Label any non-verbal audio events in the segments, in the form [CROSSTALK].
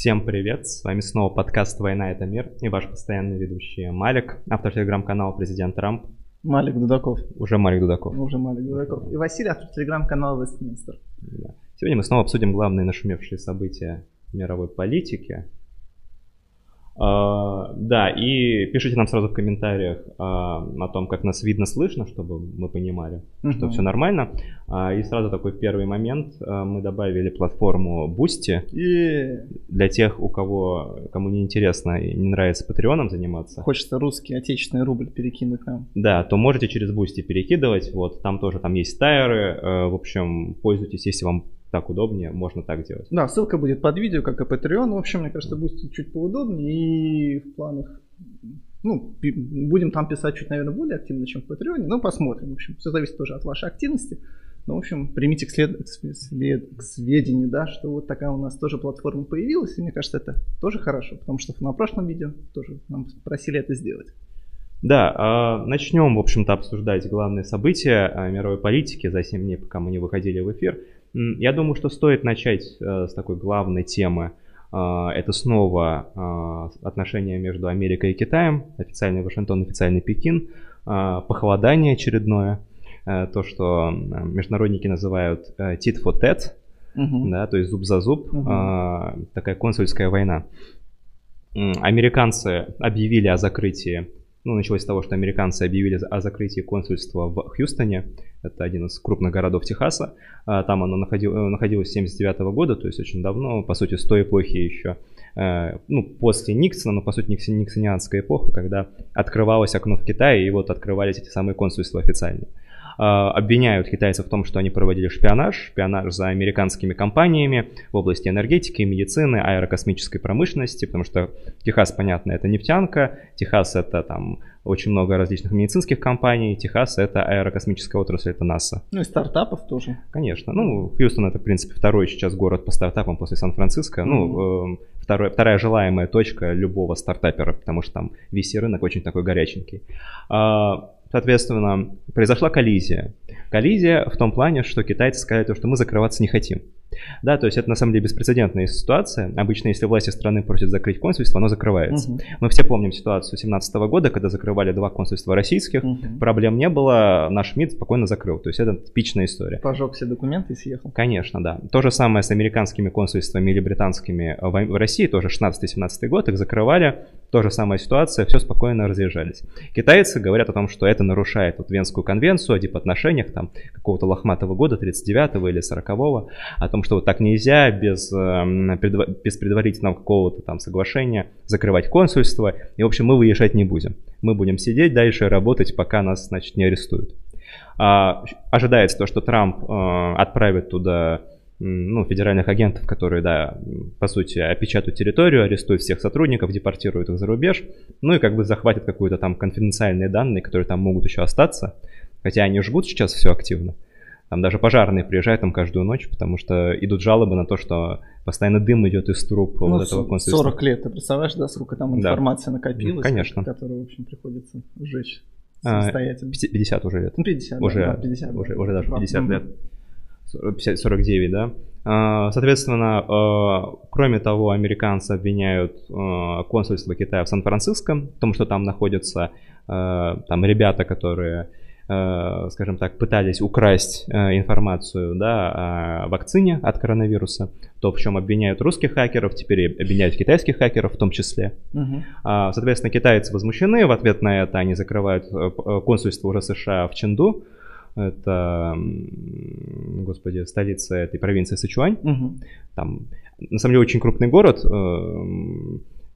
Всем привет, с вами снова подкаст «Война – это мир» и ваш постоянный ведущий Малик, автор телеграм-канала «Президент Трамп». Малик Дудаков. Уже Малик Дудаков. Уже Малик Дудаков. И Василий, автор телеграм-канала «Вестминстер». Да. Сегодня мы снова обсудим главные нашумевшие события мировой политики – да, и пишите нам сразу в комментариях uh, о том, как нас видно, слышно, чтобы мы понимали, uh-huh. что все нормально. Uh, и сразу такой первый момент. Мы добавили платформу Boosty yeah. для тех, у кого, кому не интересно и не нравится Патреоном заниматься. Хочется русский, отечественный рубль перекинуть нам. Да, то можете через Boosty перекидывать. Вот, там тоже там есть тайры. В общем, пользуйтесь, если вам так удобнее, можно так делать. Да, ссылка будет под видео, как и Patreon. В общем, мне кажется, будет чуть поудобнее. И в планах, ну, будем там писать чуть, наверное, более активно, чем в Patreon. Но посмотрим. В общем, все зависит тоже от вашей активности. Ну, в общем, примите к, след... к, след... к сведению, да, что вот такая у нас тоже платформа появилась. И мне кажется, это тоже хорошо, потому что на прошлом видео тоже нам просили это сделать. Да, а, начнем, в общем-то, обсуждать главные события а, мировой политики за 7 дней, пока мы не выходили в эфир. Я думаю, что стоит начать э, с такой главной темы. Э, это снова э, отношения между Америкой и Китаем, официальный Вашингтон, официальный Пекин, похолодание очередное, то, что международники называют tit for tat, uh-huh. да, то есть зуб за зуб, uh-huh. такая консульская война. Американцы объявили о закрытии ну, началось с того, что американцы объявили о закрытии консульства в Хьюстоне. Это один из крупных городов Техаса. А, там оно находилось, э, находилось с 79 года, то есть очень давно, по сути, с той эпохи еще, э, ну, после Никсона, но, по сути, никсонианская эпоха, когда открывалось окно в Китае, и вот открывались эти самые консульства официально. А, обвиняют китайцев в том, что они проводили шпионаж, шпионаж за американскими компаниями в области энергетики, медицины, аэрокосмической промышленности, потому что Техас, понятно, это нефтянка, Техас это там очень много различных медицинских компаний, Техас это аэрокосмическая отрасль, это НАСА. Ну и стартапов тоже. Конечно. Ну, Хьюстон это, в принципе, второй сейчас город по стартапам после Сан-Франциско. Mm-hmm. Ну, э, второй, вторая желаемая точка любого стартапера, потому что там VC-рынок очень такой горяченький. А, Соответственно, произошла коллизия. Коллизия в том плане, что китайцы сказали, что мы закрываться не хотим. Да, то есть это на самом деле беспрецедентная ситуация. Обычно, если власти страны просят закрыть консульство, оно закрывается. Угу. Мы все помним ситуацию 2017 года, когда закрывали два консульства российских. Угу. Проблем не было, наш МИД спокойно закрыл. То есть это типичная история. Пожег все документы и съехал. Конечно, да. То же самое с американскими консульствами или британскими в России, тоже 16-17 год, их закрывали. То же самая ситуация, все спокойно разъезжались. Китайцы говорят о том, что это нарушает вот Венскую конвенцию о дипотношениях там какого-то лохматого года, 39-го или 40-го, о том, что вот так нельзя без, эм, без предварительного какого-то там соглашения закрывать консульство. И, в общем, мы выезжать не будем. Мы будем сидеть дальше, работать, пока нас, значит, не арестуют. А, ожидается то, что Трамп а, отправит туда ну, федеральных агентов, которые, да, по сути, опечатают территорию, арестуют всех сотрудников, депортируют их за рубеж, ну и как бы захватят какую-то там конфиденциальные данные, которые там могут еще остаться, хотя они жгут сейчас все активно. Там даже пожарные приезжают там каждую ночь, потому что идут жалобы на то, что постоянно дым идет из труб ну, вот этого консульства. 40 лет, ты представляешь, да, сколько там информации да. накопилось, Конечно. которую, в общем, приходится сжечь а, самостоятельно. 50 уже лет. Ну, 50, уже, да, 50. Уже, уже даже 50 лет. 50, 49, да. А, соответственно, а, кроме того, американцы обвиняют консульство Китая в Сан-Франциско в том, что там находятся там ребята, которые скажем так, пытались украсть информацию да, о вакцине от коронавируса, то, в чем обвиняют русских хакеров, теперь обвиняют китайских хакеров в том числе. Угу. Соответственно, китайцы возмущены, в ответ на это они закрывают консульство уже США в Ченду, это, господи, столица этой провинции Сычуань. Угу. Там, на самом деле, очень крупный город.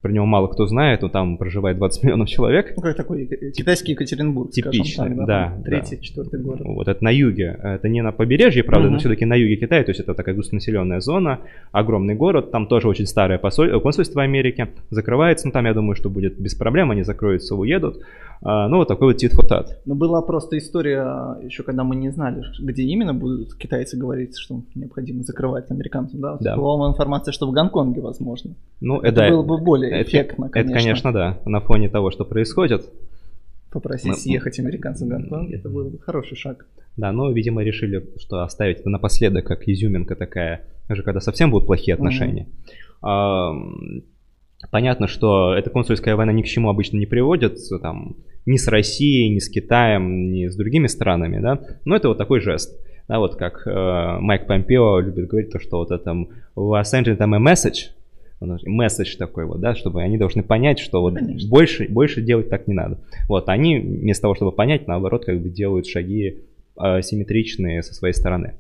Про него мало кто знает, но там проживает 20 миллионов человек. Ну, как такой китайский Екатеринбург, Типичный, так, да. да Третий, да. четвертый город. Вот это на юге, это не на побережье, правда, uh-huh. но все-таки на юге Китая, то есть это такая густонаселенная зона, огромный город, там тоже очень старое посоль... консульство Америки, закрывается, ну там, я думаю, что будет без проблем, они закроются, уедут. А, ну, вот такой вот тит-фотат. Ну, была просто история, еще когда мы не знали, где именно будут китайцы говорить, что необходимо закрывать американцам, да? да. Была информация, что в Гонконге, возможно. Ну, это, это было бы более эффектно, конечно. Это, конечно, да. На фоне того, что происходит. Попросить мы... съехать американцам в Гонконг, это был бы хороший шаг. Да, но, видимо, решили, что оставить это напоследок, как изюминка такая даже когда совсем будут плохие отношения. Mm-hmm. Понятно, что эта консульская война ни к чему обычно не приводит, там, ни с Россией, ни с Китаем, ни с другими странами, да, но это вот такой жест. Да, вот как э, Майк Помпео любит говорить, то, что вот это у вас sending them a message, месседж такой вот, да, чтобы они должны понять, что вот больше, больше делать так не надо. Вот, они вместо того, чтобы понять, наоборот, как бы делают шаги э, симметричные со своей стороны.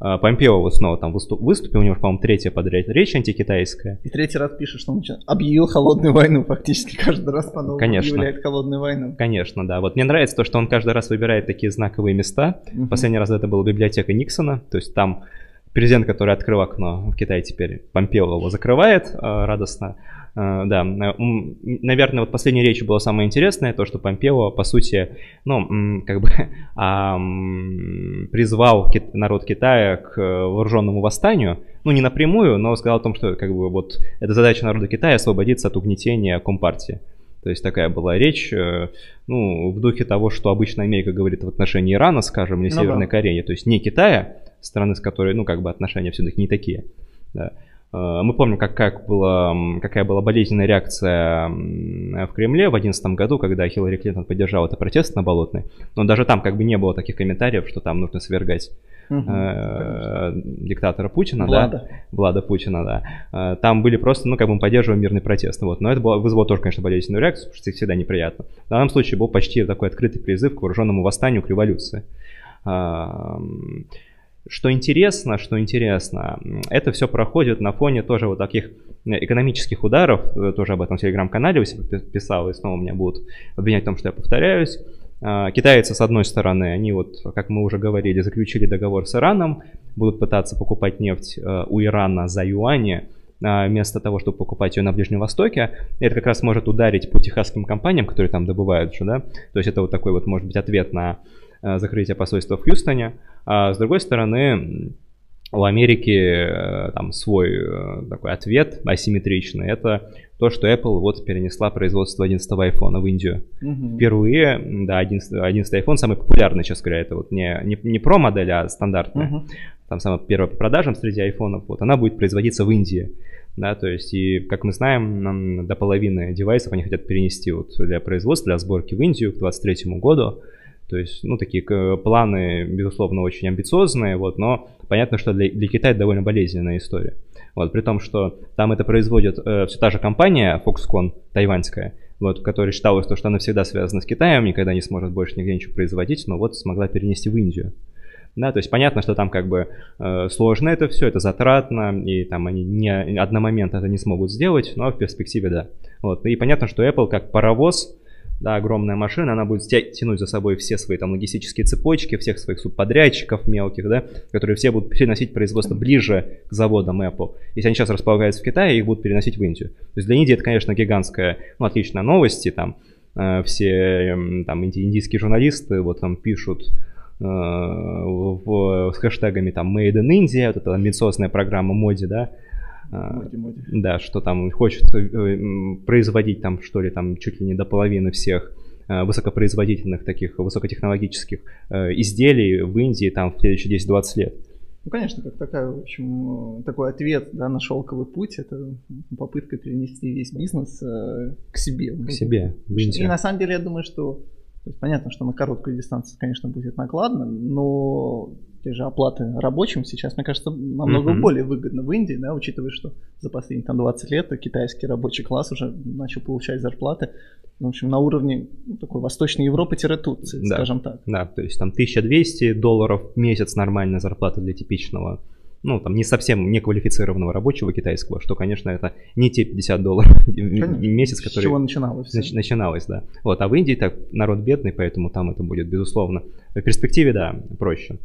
Э, Помпео вот снова там выступ, выступил, у него, по-моему, третья подряд речь антикитайская. И третий раз пишет, что он объявил холодную войну, фактически каждый раз по-новому Конечно. объявляет холодную войну. Конечно, да. Вот мне нравится то, что он каждый раз выбирает такие знаковые места. Угу. Последний раз это была библиотека Никсона, то есть там президент, который открыл окно в Китае теперь, Помпео его закрывает э, радостно. Э, да, наверное, вот последняя речь была самая интересная, то, что Помпео, по сути, ну, как бы [LAUGHS] призвал народ Китая к вооруженному восстанию, ну, не напрямую, но сказал о том, что, как бы, вот, это задача народа Китая освободиться от угнетения Компартии. То есть такая была речь, э, ну, в духе того, что обычно Америка говорит в отношении Ирана, скажем, или ну, Северной да. Кореи, то есть не Китая, страны, с которой, ну, как бы отношения все-таки не такие. Да. Э, мы помним, как, как была, какая была болезненная реакция в Кремле в 2011 году, когда Хиллари Клинтон поддержала это протест на Болотной. Но даже там как бы не было таких комментариев, что там нужно свергать угу, э, диктатора Путина, Влада. да, Влада Путина, да. Э, там были просто, ну, как бы мы поддерживаем мирный протест. Вот. Но это было, вызвало тоже, конечно, болезненную реакцию, потому что это всегда неприятно. В данном случае был почти такой открытый призыв к вооруженному восстанию, к революции. Что интересно, что интересно, это все проходит на фоне тоже вот таких экономических ударов, э, тоже об этом в телеграм-канале писал, и снова меня будут обвинять в том, что я повторяюсь. А, китайцы, с одной стороны, они вот, как мы уже говорили, заключили договор с Ираном, будут пытаться покупать нефть э, у Ирана за юани, вместо того, чтобы покупать ее на Ближнем Востоке. Это как раз может ударить по техасским компаниям, которые там добывают же, да. То есть это вот такой вот, может быть, ответ на Э, закрытия посольства в Хьюстоне. А с другой стороны, у Америки э, там свой э, такой ответ асимметричный. Это то, что Apple вот перенесла производство 11 iPhone в Индию. Угу. Впервые, да, 11, 11 iPhone самый популярный, сейчас говоря, это вот не, не, не про модель, а стандартная. Угу. Там самая первая по продажам среди айфонов, вот она будет производиться в Индии. Да, то есть, и как мы знаем, нам до половины девайсов они хотят перенести вот для производства, для сборки в Индию к 2023 году. То есть, ну, такие планы, безусловно, очень амбициозные, вот, но понятно, что для, для Китая довольно болезненная история. Вот, при том, что там это производит э, все та же компания Foxconn, тайваньская, вот, которая считалась, что она всегда связана с Китаем, никогда не сможет больше нигде ничего производить, но вот смогла перенести в Индию. Да, то есть понятно, что там как бы э, сложно это все, это затратно, и там они не одномоментно это не смогут сделать, но в перспективе да. Вот, и понятно, что Apple как паровоз, да, огромная машина, она будет тянуть за собой все свои там логистические цепочки, всех своих субподрядчиков мелких, да, которые все будут переносить производство ближе к заводам Apple. Если они сейчас располагаются в Китае, их будут переносить в Индию. То есть для Индии это, конечно, гигантская, ну, отличная новость, и там э, все э, там индийские журналисты вот там пишут э, в, с хэштегами там Made in India, вот эта амбициозная программа моди, да, Моди. Да, что там хочет э, производить там, что ли, там чуть ли не до половины всех э, высокопроизводительных таких высокотехнологических э, изделий в Индии там в следующие 10-20 лет. Ну, конечно, как такая, в общем, такой ответ да, на шелковый путь, это попытка перенести весь бизнес э, к себе. К себе, в Индию. И на самом деле я думаю, что то есть, понятно, что на короткую дистанцию, конечно, будет накладно, но те же оплаты рабочим сейчас, мне кажется, намного mm-hmm. более выгодно в Индии, да, учитывая, что за последние там 20 лет китайский рабочий класс уже начал получать зарплаты, в общем, на уровне такой Восточной Европы-Турции, да. скажем так. Да, то есть там 1200 долларов в месяц нормальная зарплата для типичного ну, там, не совсем неквалифицированного рабочего китайского, что, конечно, это не те 50 долларов конечно. в месяц, которые... С чего начиналось. Нач- начиналось, да. Вот, а в Индии так народ бедный, поэтому там это будет, безусловно, в перспективе, да, проще.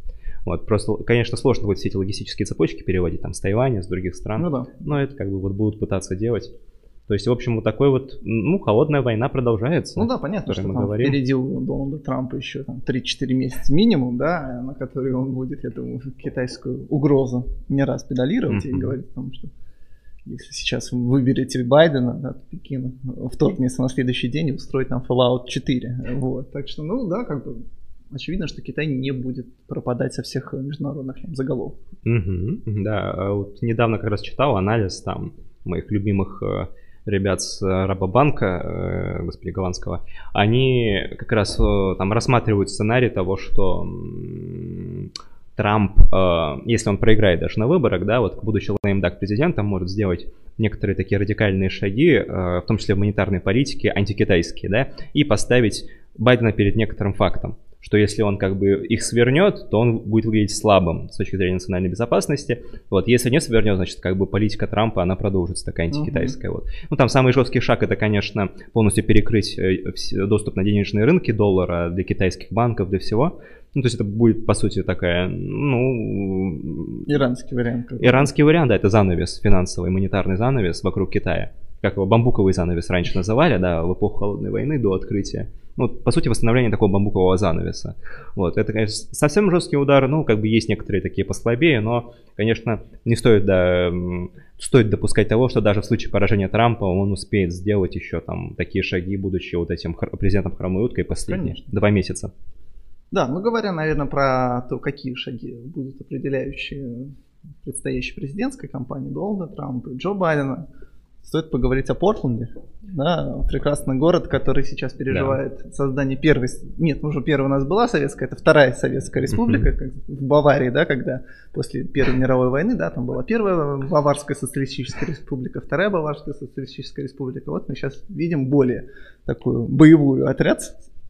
Вот, просто, конечно, сложно будет все эти логистические цепочки переводить там с Тайваня, с других стран. Ну да. Но это как бы вот будут пытаться делать. То есть, в общем, вот такой вот, ну, холодная война продолжается. Ну да, понятно, что мы там говорим. впереди у Дональда Трампа еще там 3-4 месяца минимум, да, на которые он будет, я думаю, китайскую угрозу не раз педалировать mm-hmm. и говорить о том, что если сейчас вы выберете Байдена, да, Пекин вторгнется на следующий день и устроит там Fallout 4. Вот. Так что, ну да, как бы очевидно, что Китай не будет пропадать со всех международных там, заголовков. Угу, да, а вот недавно как раз читал анализ там моих любимых э, ребят с Рабобанка, э, господи, голландского, они как раз э, там рассматривают сценарий того, что Трамп, если он проиграет даже на выборах, да, вот будучи леймдак президентом, может сделать некоторые такие радикальные шаги, в том числе в монетарной политике, антикитайские, да, и поставить Байдена перед некоторым фактом что если он как бы их свернет, то он будет выглядеть слабым с точки зрения национальной безопасности. Вот, если не свернет, значит, как бы политика Трампа, она продолжится такая антикитайская. Uh-huh. Вот. Ну, там самый жесткий шаг это, конечно, полностью перекрыть э, доступ на денежные рынки доллара для китайских банков, для всего. Ну, то есть это будет, по сути, такая, ну... Иранский вариант. Иранский вариант, да, это занавес, финансовый, монетарный занавес вокруг Китая. Как его бамбуковый занавес раньше называли, да, в эпоху Холодной войны до открытия ну, по сути, восстановление такого бамбукового занавеса. Вот, это, конечно, совсем жесткий удар, ну, как бы есть некоторые такие послабее, но, конечно, не стоит, да, стоит допускать того, что даже в случае поражения Трампа он успеет сделать еще там такие шаги, будучи вот этим президентом хромой уткой последние конечно. два месяца. Да, ну говоря, наверное, про то, какие шаги будут определяющие предстоящей президентской кампании Дональда Трампа и Джо Байдена, стоит поговорить о Портленде. Да, прекрасный город, который сейчас переживает да. создание первой... Нет, уже первая у нас была советская, это вторая советская республика, как в Баварии, да, когда после Первой мировой войны, да, там была первая Баварская социалистическая республика, вторая Баварская социалистическая республика. Вот мы сейчас видим более такую боевую отряд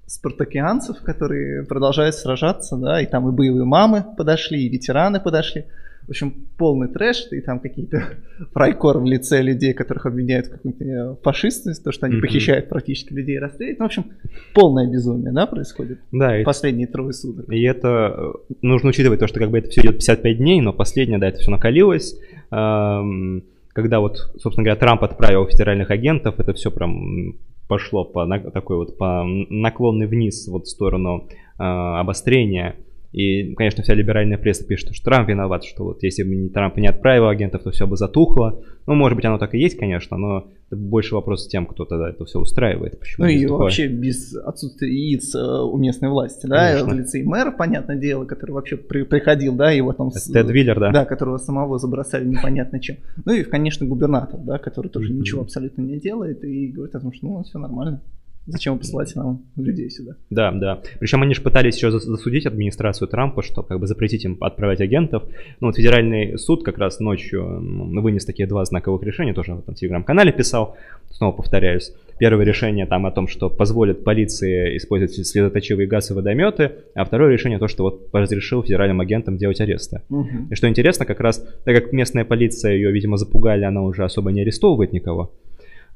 спартакианцев, которые продолжают сражаться, да, и там и боевые мамы подошли, и ветераны подошли. В общем, полный трэш, и там какие-то [LAUGHS] фрайкор в лице людей, которых обвиняют в какой-то э, фашистности, то, что они mm-hmm. похищают практически людей и расстреливают. Ну, в общем, полное безумие, да, происходит да, последние трое суток. И это э, нужно учитывать то, что как бы это все идет 55 дней, но последнее, да, это все накалилось. Когда вот, собственно говоря, Трамп отправил федеральных агентов, это все прям пошло по такой вот по наклонный вниз вот в сторону э, обострения и, конечно, вся либеральная пресса пишет, что Трамп виноват, что вот если бы Трамп не отправил агентов, то все бы затухло. Ну, может быть, оно так и есть, конечно, но это больше вопрос с тем, кто тогда это все устраивает. Почему ну и такое? вообще без отсутствия яиц э, у местной власти, да, конечно. в лице и мэра, понятное дело, который вообще при, приходил, да, его там... Это Тед Виллер, да. Да, которого самого забросали непонятно чем. Ну и, конечно, губернатор, да, который тоже mm-hmm. ничего абсолютно не делает и говорит о том, что ну, все нормально. Зачем посылать нам людей сюда? Да, да. Причем они же пытались еще засудить администрацию Трампа, что как бы запретить им отправлять агентов. Ну вот федеральный суд как раз ночью вынес такие два знаковых решения, тоже в этом телеграм-канале писал, снова повторяюсь. Первое решение там о том, что позволит полиции использовать следоточивые газы и водометы, а второе решение то, что вот разрешил федеральным агентам делать аресты. Угу. И что интересно, как раз, так как местная полиция ее, видимо, запугали, она уже особо не арестовывает никого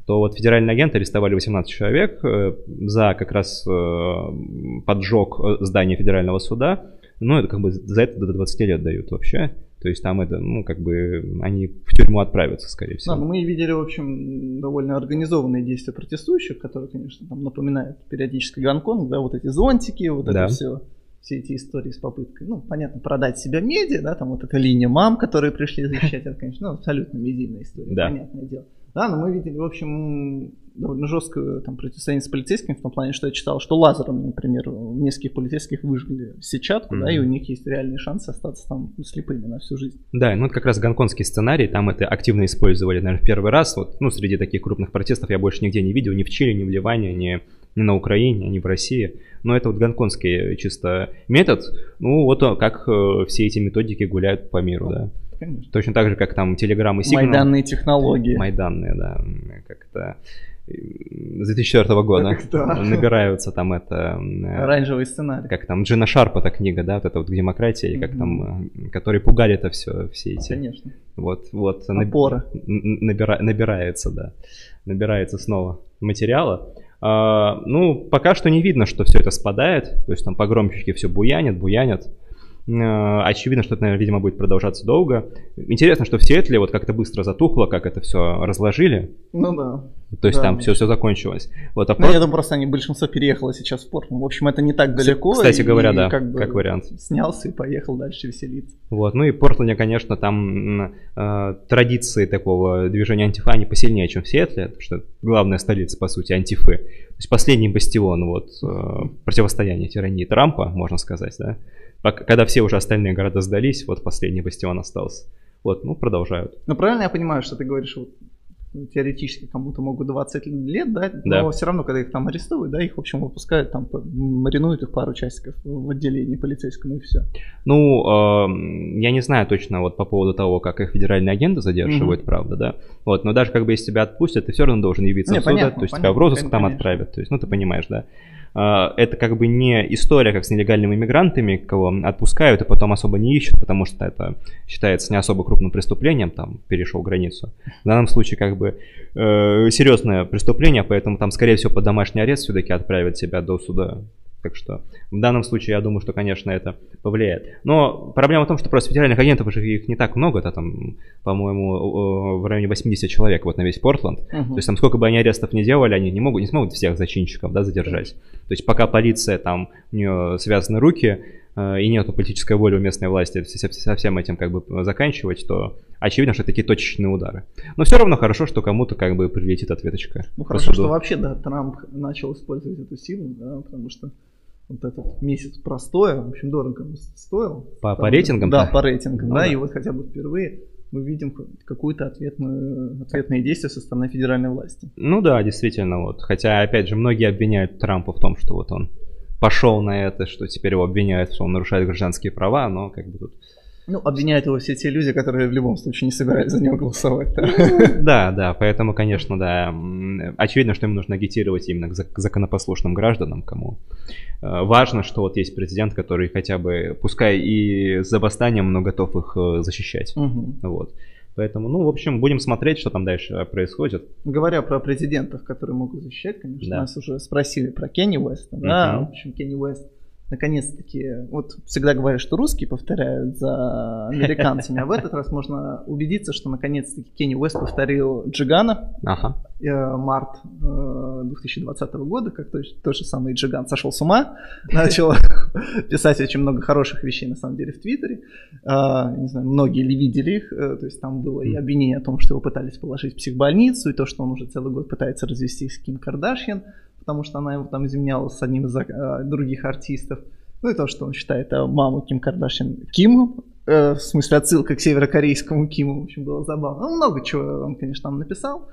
то вот федеральные агенты арестовали 18 человек э, за как раз э, поджог э, здания федерального суда. Ну, это как бы за это до 20 лет дают вообще. То есть там это, ну, как бы они в тюрьму отправятся, скорее всего. Да, но мы видели, в общем, довольно организованные действия протестующих, которые, конечно, там напоминают периодически Гонконг, да, вот эти зонтики, вот да. это все все эти истории с попыткой, ну, понятно, продать себя медиа, да, там вот эта линия мам, которые пришли защищать, это, конечно, ну, абсолютно медийная история, да. понятное дело. Да, но мы видели, в общем, довольно жесткое там, противостояние с полицейскими в том плане, что я читал, что лазером, например, нескольких полицейских выжгли сетчатку, mm-hmm. да, и у них есть реальный шанс остаться там слепыми на всю жизнь. Да, ну это как раз гонконгский сценарий, там это активно использовали, наверное, в первый раз. Вот, ну, среди таких крупных протестов я больше нигде не видел, ни в Чили, ни в Ливане, ни, ни на Украине, ни в России. Но это вот гонконгский чисто метод, ну вот как э, все эти методики гуляют по миру, да конечно. Точно так же, как там Telegram и Signal. Майданные технологии. Майданные, да. Как-то с 2004 года да. набираются там это... Оранжевый сценарий. Как там Джина Шарпа, та книга, да, вот это вот демократия, mm-hmm. как там, которые пугали это все, все эти... Конечно. Вот, вот. Опора. Набира, набирается, да. Набирается снова материала. А, ну, пока что не видно, что все это спадает, то есть там погромщики все буянят, буянят. Э, очевидно, что это, наверное, видимо, будет продолжаться долго. Интересно, что в Сиэтле вот как-то быстро затухло, как это все разложили. Ну да. То есть да, там все, все закончилось. Вот, а ну, порт... я думаю, просто они большинство переехало сейчас в порт. В общем, это не так далеко. Кстати говоря, да, как, бы как вариант. Снялся и поехал дальше веселиться. Вот, ну и в Портленде, конечно, там э, традиции такого движения антифа, они посильнее, чем в Сиэтле, потому что главная столица, по сути, антифы. Есть последний бастион вот э, противостояния тирании Трампа, можно сказать, да. Когда все уже остальные города сдались, вот последний бастион остался. Вот, ну, продолжают. Ну, правильно я понимаю, что ты говоришь, вот теоретически кому-то могут 20 лет дать, да. но все равно, когда их там арестуют, да, их, в общем, выпускают, там, маринуют их пару часиков в отделении полицейском, и все. Ну, э, я не знаю точно вот по поводу того, как их федеральные агенты задерживают, угу. правда, да, вот, но даже как бы если тебя отпустят, ты все равно должен явиться не, в суд, понятно, то есть понятно, тебя в розыск конечно, там отправят, то есть, ну, ты понимаешь, да. А, это как бы не история, как с нелегальными иммигрантами, кого отпускают и потом особо не ищут, потому что это считается не особо крупным преступлением, там, перешел границу. В данном случае как бы э, серьезное преступление, поэтому там, скорее всего, под домашний арест все-таки отправят себя до суда так что в данном случае я думаю, что, конечно, это повлияет. Но проблема в том, что просто федеральных агентов уже их не так много, это там, по-моему, в районе 80 человек вот на весь Портленд. Uh-huh. То есть там сколько бы они арестов не делали, они не могут, не смогут всех зачинщиков, да, задержать. То есть пока полиция там, у нее связаны руки, э, и нету политической воли у местной власти со всем этим как бы заканчивать, то очевидно, что это такие точечные удары. Но все равно хорошо, что кому-то как бы прилетит ответочка. Ну хорошо, что вообще, да, Трамп начал использовать эту силу, да, потому что вот этот месяц простоя, в общем, дорого стоил. По, по рейтингам? Да, по рейтингам, ну, да, да, и вот хотя бы впервые мы видим какую-то ответную, ответные действия со стороны федеральной власти. Ну да, действительно, вот. Хотя, опять же, многие обвиняют Трампа в том, что вот он пошел на это, что теперь его обвиняют, что он нарушает гражданские права, но как бы тут ну, обвиняют его все те люди, которые в любом случае не собирались за него голосовать. Да, [LAUGHS] да, поэтому, конечно, да, очевидно, что им нужно агитировать именно к законопослушным гражданам, кому э, важно, что вот есть президент, который хотя бы, пускай и за восстанием, но готов их э, защищать. Вот. Поэтому, ну, в общем, будем смотреть, что там дальше происходит. Говоря про президентов, которые могут защищать, конечно, да. нас уже спросили про Кенни Уэста. Да, в общем, Кенни Уэст наконец-таки, вот всегда говорят, что русские повторяют за американцами, а в этот раз можно убедиться, что наконец-таки Кенни Уэст повторил Джигана, ага. э, март э, 2020 года, как то, тот же самый Джиган сошел с ума, [LAUGHS] начал писать очень много хороших вещей на самом деле в Твиттере, э, не знаю, многие ли видели их, э, то есть там было и обвинение о том, что его пытались положить в психбольницу, и то, что он уже целый год пытается развестись с Ким Кардашьян, потому что она его там изменяла с одним из э, других артистов. Ну и то, что он считает э, маму Ким Кардашьян Ким, э, в смысле отсылка к северокорейскому Киму, в общем, было забавно. Ну, много чего он, конечно, там написал.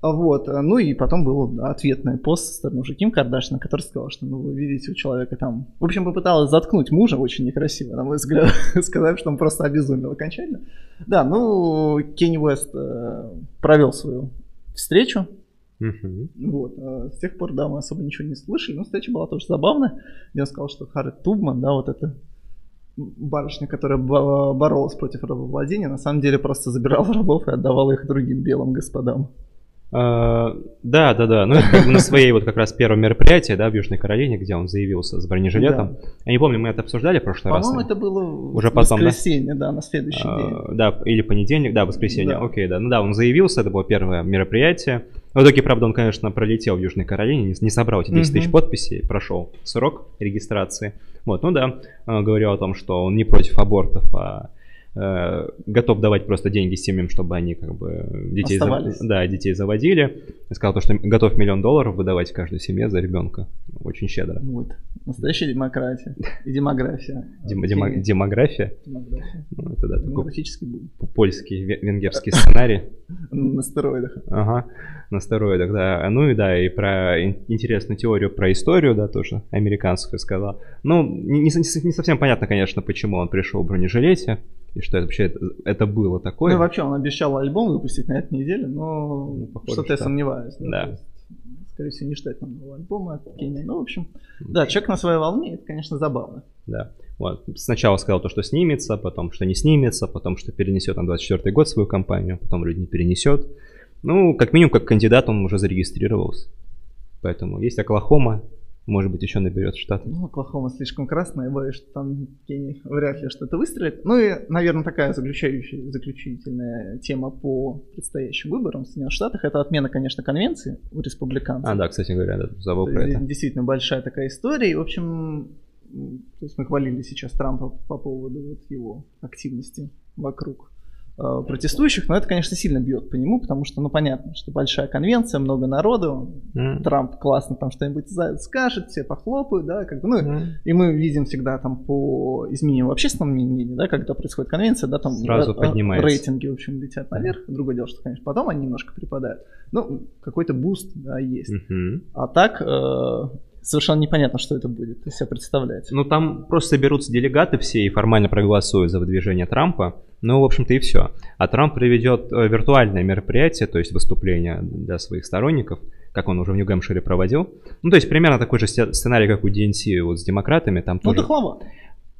Вот, ну и потом был ответный пост со стороны уже Ким Кардашьян, который сказал, что, ну, вы видите, у человека там... В общем, попыталась заткнуть мужа очень некрасиво, на мой взгляд, [LAUGHS] сказав, что он просто обезумел окончательно. Да, ну, Кенни Уэст э, провел свою встречу Uh-huh. Вот. А с тех пор, да, мы особо ничего не слышали. Но встреча была тоже забавная. Я сказал, что Харрит Тубман, да, вот эта барышня, которая боролась против рабовладения, на самом деле просто забирала [LAUGHS] рабов и отдавала их другим белым господам. А, да, да, да. Ну, это как бы на своей вот как раз первом мероприятии, да, в Южной Каролине, где он заявился с бронежилетом. Да. Я не помню, мы это обсуждали в прошлый По-моему, раз. По-моему, это было уже потом, воскресенье, да? да, на следующий а, день. Да, или понедельник, да, воскресенье, да. окей, да. Ну да, он заявился, это было первое мероприятие. В итоге, правда, он, конечно, пролетел в Южной Каролине, не, не собрал эти 10 тысяч подписей, прошел срок регистрации. Вот, ну да, говорил о том, что он не против абортов, а Э, готов давать просто деньги семьям, чтобы они как бы детей, за, да, детей заводили. Сказал, то, что готов миллион долларов выдавать каждой семье за ребенка. Очень щедро. Вот. Настоящая демократия. И демография. Дем, демо, демография? Демография. Ну, это да, Демографический бум. Польский, венгерский сценарий. На стероидах. Ага, на стероидах, да. Ну и да, и про интересную теорию про историю, да, тоже американскую сказал. Ну, не, не, не совсем понятно, конечно, почему он пришел в бронежилете и что это вообще это, это было такое. Ну, вообще, он обещал альбом выпустить на этой неделе, но ну, похоже, что-то что... я сомневаюсь. Да. да. скорее всего, не ждать нам нового альбома от Кенни. Ну, в общем, да, человек на своей волне, это, конечно, забавно. Да. Вот. Сначала сказал то, что снимется, потом, что не снимется, потом, что перенесет на 24 год свою кампанию, потом вроде не перенесет. Ну, как минимум, как кандидат он уже зарегистрировался. Поэтому есть Оклахома, может быть, еще наберет штат. Ну, Оклахома слишком красная, я боюсь, что там вряд ли что-то выстрелит. Ну и, наверное, такая заключающая, заключительная тема по предстоящим выборам в Соединенных Штатах это отмена, конечно, конвенции у республиканцев. А, да, кстати говоря, да, забыл про это. Действительно большая такая история. И, в общем, то есть мы хвалили сейчас Трампа по поводу вот его активности вокруг протестующих, но это, конечно, сильно бьет по нему, потому что, ну, понятно, что большая конвенция, много народу, mm. Трамп классно там что-нибудь скажет, все похлопают, да, как бы, ну, mm. и мы видим всегда там по изменениям в общественном мнении, да, когда происходит конвенция, да, там Сразу поднимается. рейтинги, в общем, летят наверх, другое дело, что, конечно, потом они немножко припадают, ну, какой-то boost, да, есть, mm-hmm. а так... Э, совершенно непонятно, что это будет себя представлять. Ну, там просто соберутся делегаты все и формально проголосуют за выдвижение Трампа. Ну, в общем-то, и все. А Трамп проведет э, виртуальное мероприятие, то есть выступление для своих сторонников, как он уже в Нью-Гэмпшире проводил. Ну, то есть примерно такой же сценарий, как у DNC вот с демократами. Там ну, тоже... дохловато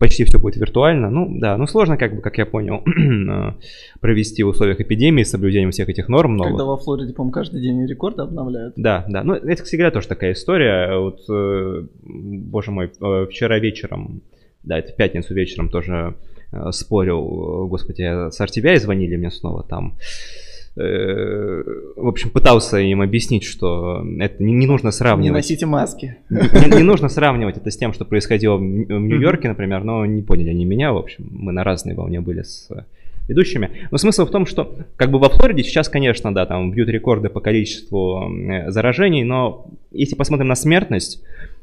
почти все будет виртуально. Ну да, ну сложно, как бы, как я понял, [CLEARS THROAT] э, провести в условиях эпидемии с соблюдением всех этих норм. Новых. Когда во Флориде, по-моему, каждый день рекорды обновляют. Да, да. Ну, это всегда тоже такая история. Вот, э, боже мой, э, вчера вечером, да, это в пятницу вечером тоже спорил, господи, с RTVI звонили мне снова там Э, в общем, пытался им объяснить, что это не, не нужно сравнивать. Не носите маски. Не, не нужно сравнивать это с тем, что происходило в, в Нью-Йорке, например, но не поняли они меня, в общем, мы на разной волне были с ведущими. Но смысл в том, что как бы во Флориде сейчас, конечно, да, там бьют рекорды по количеству заражений, но если посмотрим на смертность,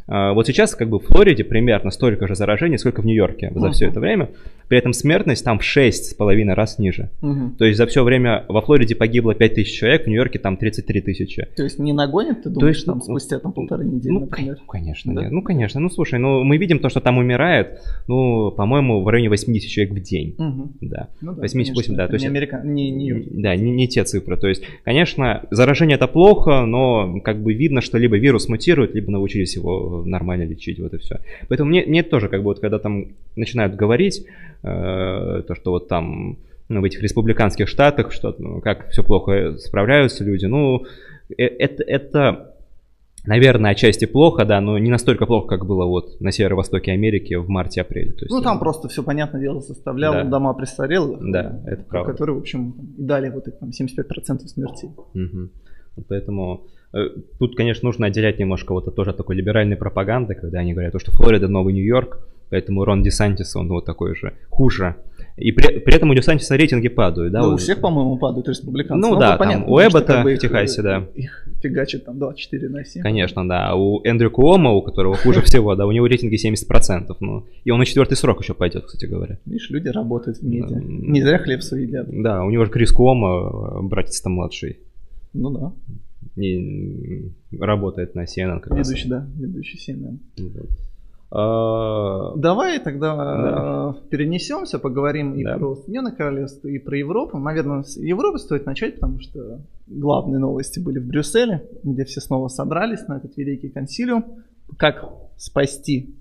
вот сейчас как бы в Флориде примерно столько же заражений, сколько в Нью-Йорке за uh-huh. все это время. При этом смертность там в 6,5 раз ниже. Uh-huh. То есть за все время во Флориде погибло 5 тысяч человек, в Нью-Йорке там 33 тысячи. То есть не нагонят, ты думаешь, То есть, там ну, спустя там полторы недели, ну, например? конечно, да? нет. Ну, конечно. Ну, слушай, ну мы видим то, что там умирает, ну, по-моему, в районе 80 человек в день. Uh-huh. Да. Ну, да 88, да. То есть, не, Америка... не, не Да, не, не те цифры. То есть, конечно, заражение это плохо, но как бы видно, что либо вирус мутирует, либо научились его нормально лечить вот и все. Поэтому мне, мне тоже, как бы вот когда там начинают говорить, э, то, что вот там ну, в этих республиканских штатах, что ну, как все плохо справляются люди, ну, э, это, это, наверное, отчасти плохо, да, но не настолько плохо, как было вот на северо-востоке Америки в марте-апреле. Ну, там э, просто все, понятное дело, составлял да. дома престарелых. Да, это правда. Которые, в общем, дали вот эти там 75% смертей. Угу. Поэтому Э, тут, конечно, нужно отделять немножко вот это тоже такой либеральной пропаганды, когда они говорят, что Флорида новый Нью-Йорк, поэтому Рон Десантис, он вот такой же, хуже. И при, при этом у Десантиса рейтинги падают, да? Ну, у всех, по-моему, падают республиканцы. Ну, ну да, понятно, там, у Эббота как бы в Техасе, да. Их фигачит там 24 на 7. Конечно, да. У Эндрю Куома, у которого хуже [LAUGHS] всего, да, у него рейтинги 70%. Ну, и он на четвертый срок еще пойдет, кстати говоря. Видишь, люди работают в медиа. Не зря хлеб едят. Да, у него же Крис Куома, братец-то младший. Ну да не работает на CNN. Как ведущий, раз. да, ведущий CNN. Вот. А... Давай тогда да. перенесемся, поговорим и да. про Соединенное Королевство, и про Европу. Наверное, с Европы стоит начать, потому что главные новости были в Брюсселе, где все снова собрались на этот великий консилиум. Как спасти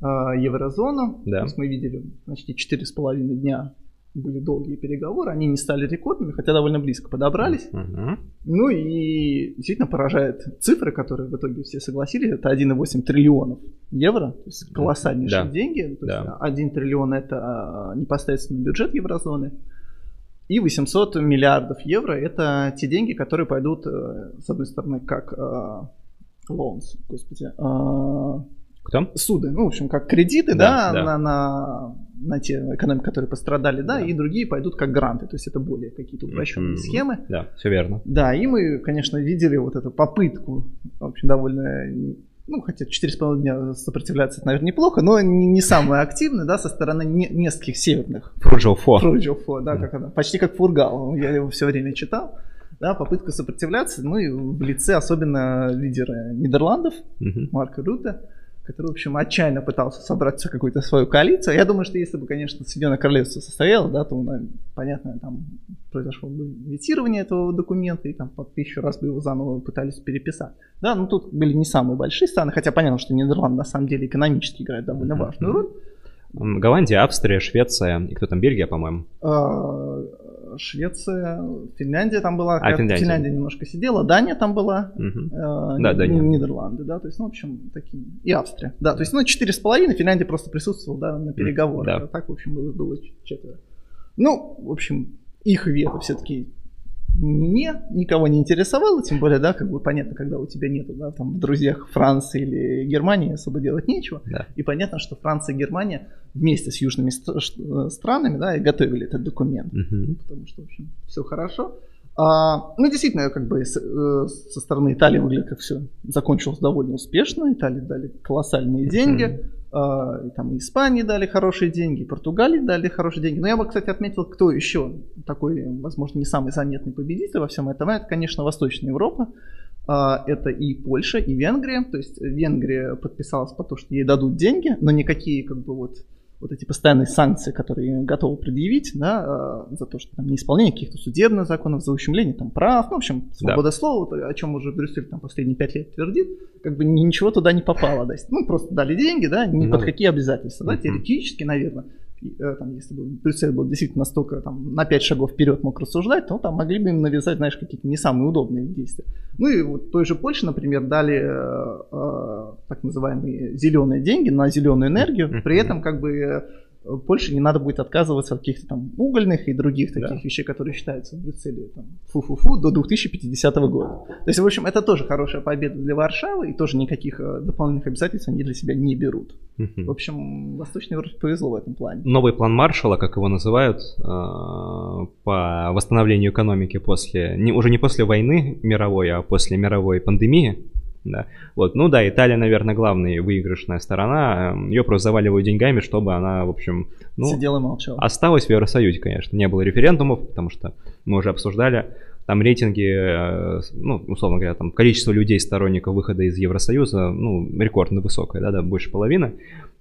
э, еврозону. Да. То есть мы видели почти 4,5 дня были долгие переговоры, они не стали рекордными, хотя довольно близко подобрались. Uh-huh. Ну и действительно поражает цифры, которые в итоге все согласились, это 1,8 триллионов евро, то есть колоссальнейшие да. деньги. То да. есть 1 триллион это а, непосредственно бюджет еврозоны. И 800 миллиардов евро это те деньги, которые пойдут, э, с одной стороны, как uh, loans, господи, uh, кто? Суды, ну, в общем, как кредиты, да, да, да. На, на, на те экономики, которые пострадали, да, да, и другие пойдут как гранты, то есть это более какие-то упрощенные mm-hmm. схемы. Да, все верно. Да, и мы, конечно, видели вот эту попытку, в общем, довольно ну, хотя 4,5 дня сопротивляться, это, наверное, неплохо, но не, не самое активное, да, со стороны не, нескольких северных. Фурджофо. Фурджофо, да, как она, почти как Фургал, я его все время читал. Да, попытка сопротивляться, ну и в лице особенно лидера Нидерландов, mm-hmm. Марка Рута который, в общем, отчаянно пытался собрать какую-то свою коалицию. Я думаю, что если бы, конечно, Соединенное Королевство состояло, да, то, понятно, там произошло бы ветирование этого документа, и там по тысячу раз бы его заново пытались переписать. Да, ну тут были не самые большие страны, хотя понятно, что Нидерланды на самом деле экономически играют довольно важную роль. Голландия, Австрия, Швеция и кто там, Бельгия, по-моему? Швеция, Финляндия там была, а, Финляндия. Финляндия немножко сидела, Дания там была, угу. э, да, Дания. Нидерланды, да, то есть, ну, в общем, такие, и Австрия, да, то есть, ну, четыре с половиной, Финляндия просто присутствовала, да, на переговорах, да. так, в общем, было, было четверо. Ну, в общем, их вето все-таки не, никого не интересовало, тем более, да, как бы понятно, когда у тебя нету, да, там в друзьях Франции или Германии особо делать нечего. Да. И понятно, что Франция и Германия вместе с южными странами, да, и готовили этот документ. Угу. Потому что, в общем, все хорошо. А, ну, действительно, как бы с, э, со стороны Италии выглядит, как все закончилось довольно успешно. Италии дали колоссальные деньги. Mm-hmm. А, там и Испании дали хорошие деньги, Португалии дали хорошие деньги. Но я бы, кстати, отметил, кто еще такой, возможно, не самый заметный победитель во всем этом. Это, конечно, Восточная Европа. А, это и Польша, и Венгрия. То есть Венгрия подписалась по то, что ей дадут деньги, но никакие как бы вот вот эти постоянные санкции, которые готовы предъявить, да, э, за то, что там неисполнение каких-то судебных законов, за ущемление там прав, ну, в общем, свобода да. слова, о чем уже Брюссель там последние пять лет твердит, как бы ничего туда не попало, да, ну, просто дали деньги, да, ни ну, под какие обязательства, да, теоретически, наверное, там, если бы Брюссель был действительно настолько там, на 5 шагов вперед мог рассуждать, то там могли бы им навязать, знаешь, какие-то не самые удобные действия. Ну и вот той же Польше, например, дали э, э, так называемые зеленые деньги на зеленую энергию, при этом как бы Польше не надо будет отказываться от каких-то там угольных и других таких да. вещей, которые считаются в Брюсселе там, фу-фу-фу до 2050 года. То есть, в общем, это тоже хорошая победа для Варшавы, и тоже никаких э, дополнительных обязательств они для себя не берут. Угу. В общем, Восточной Европе повезло в этом плане. Новый план Маршала, как его называют, э, по восстановлению экономики после, не, уже не после войны мировой, а после мировой пандемии, да. Вот, ну да, Италия, наверное, главная выигрышная сторона. Эм, Ее просто заваливают деньгами, чтобы она, в общем, ну, Сидела и молчала. Осталась в Евросоюзе, конечно. Не было референдумов, потому что мы уже обсуждали. Там рейтинги, э, ну, условно говоря, там количество людей, сторонников выхода из Евросоюза, ну, рекордно высокое, да, да, больше половины.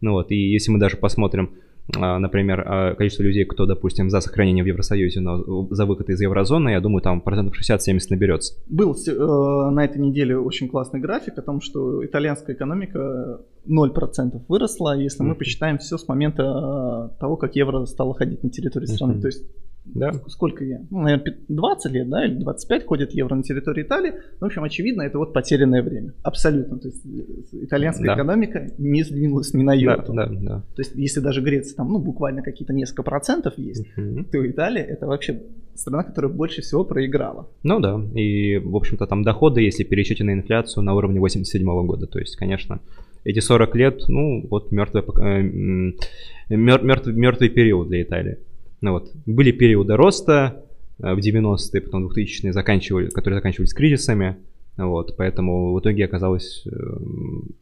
Ну вот, и если мы даже посмотрим например, а, количество людей, кто, допустим, за сохранение в Евросоюзе, но за выход из еврозоны, я думаю, там процентов 60-70 наберется. Был э, на этой неделе очень классный график о том, что итальянская экономика 0% выросла, если мы посчитаем все с момента э, того, как евро стало ходить на территории страны. То есть да. Сколько я? Ну, наверное, 20 лет, да, или 25 ходит евро на территории Италии. В общем, очевидно, это вот потерянное время. Абсолютно. То есть э, итальянская да. экономика не сдвинулась ни на йоту. Да, да, да. То есть, если даже Греция там, ну, буквально какие-то несколько процентов есть, угу. то Италия это вообще страна, которая больше всего проиграла. Ну да. И, в общем-то, там доходы, если пересчитать на инфляцию, на уровне 87 года. То есть, конечно, эти 40 лет, ну, вот мертвый, мертвый, мертвый период для Италии. Ну вот, были периоды роста э, в 90-е, потом 2000-е, заканчивали, которые заканчивались кризисами. Вот, поэтому в итоге оказалось э,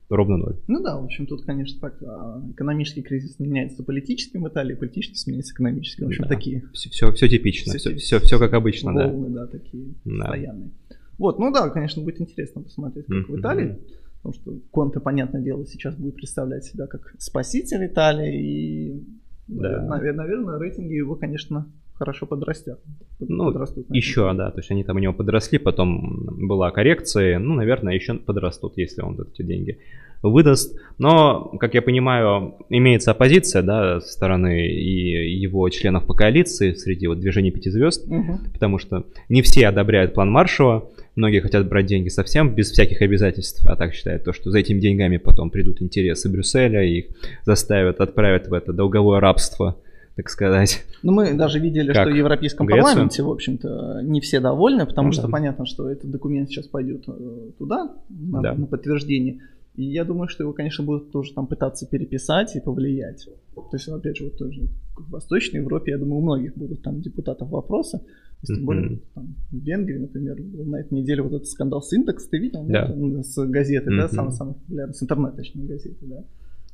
ровно ноль. Ну да, в общем, тут, конечно, так, а, экономический кризис меняется политическим в Италии, политический сменяется экономическим. В общем, да. такие. Все, все, все типично, все, все, все, все как обычно, волны, да. да, такие да. постоянные. Вот, ну да, конечно, будет интересно посмотреть, как mm-hmm. в Италии. Потому что Конте, понятное дело, сейчас будет представлять себя как спаситель Италии и да. Наверное, наверное, рейтинги его, конечно, хорошо подрастят. Ну, подрастут, еще, да, то есть они там у него подросли, потом была коррекция, ну, наверное, еще подрастут, если он эти деньги выдаст. Но, как я понимаю, имеется оппозиция, да, со стороны и его членов по коалиции среди вот движения пяти звезд, угу. потому что не все одобряют план Маршала, многие хотят брать деньги совсем без всяких обязательств, а так считают то, что за этими деньгами потом придут интересы Брюсселя и их заставят, отправят в это долговое рабство так сказать. Ну, мы даже видели, как что в Европейском Грецию? парламенте, в общем-то, не все довольны, потому ну, что да. понятно, что этот документ сейчас пойдет э, туда, на, да. на подтверждение. И я думаю, что его, конечно, будут тоже там пытаться переписать и повлиять. То есть, опять же, вот тоже в Восточной Европе, я думаю, у многих будут там депутатов вопросы. Тем mm-hmm. более, там, в Венгрии, например, был на этой неделе вот этот скандал с индекс, ты видел? Yeah. С газеты, mm-hmm. да, самый-самый популярный, с интернет, точнее, газеты, да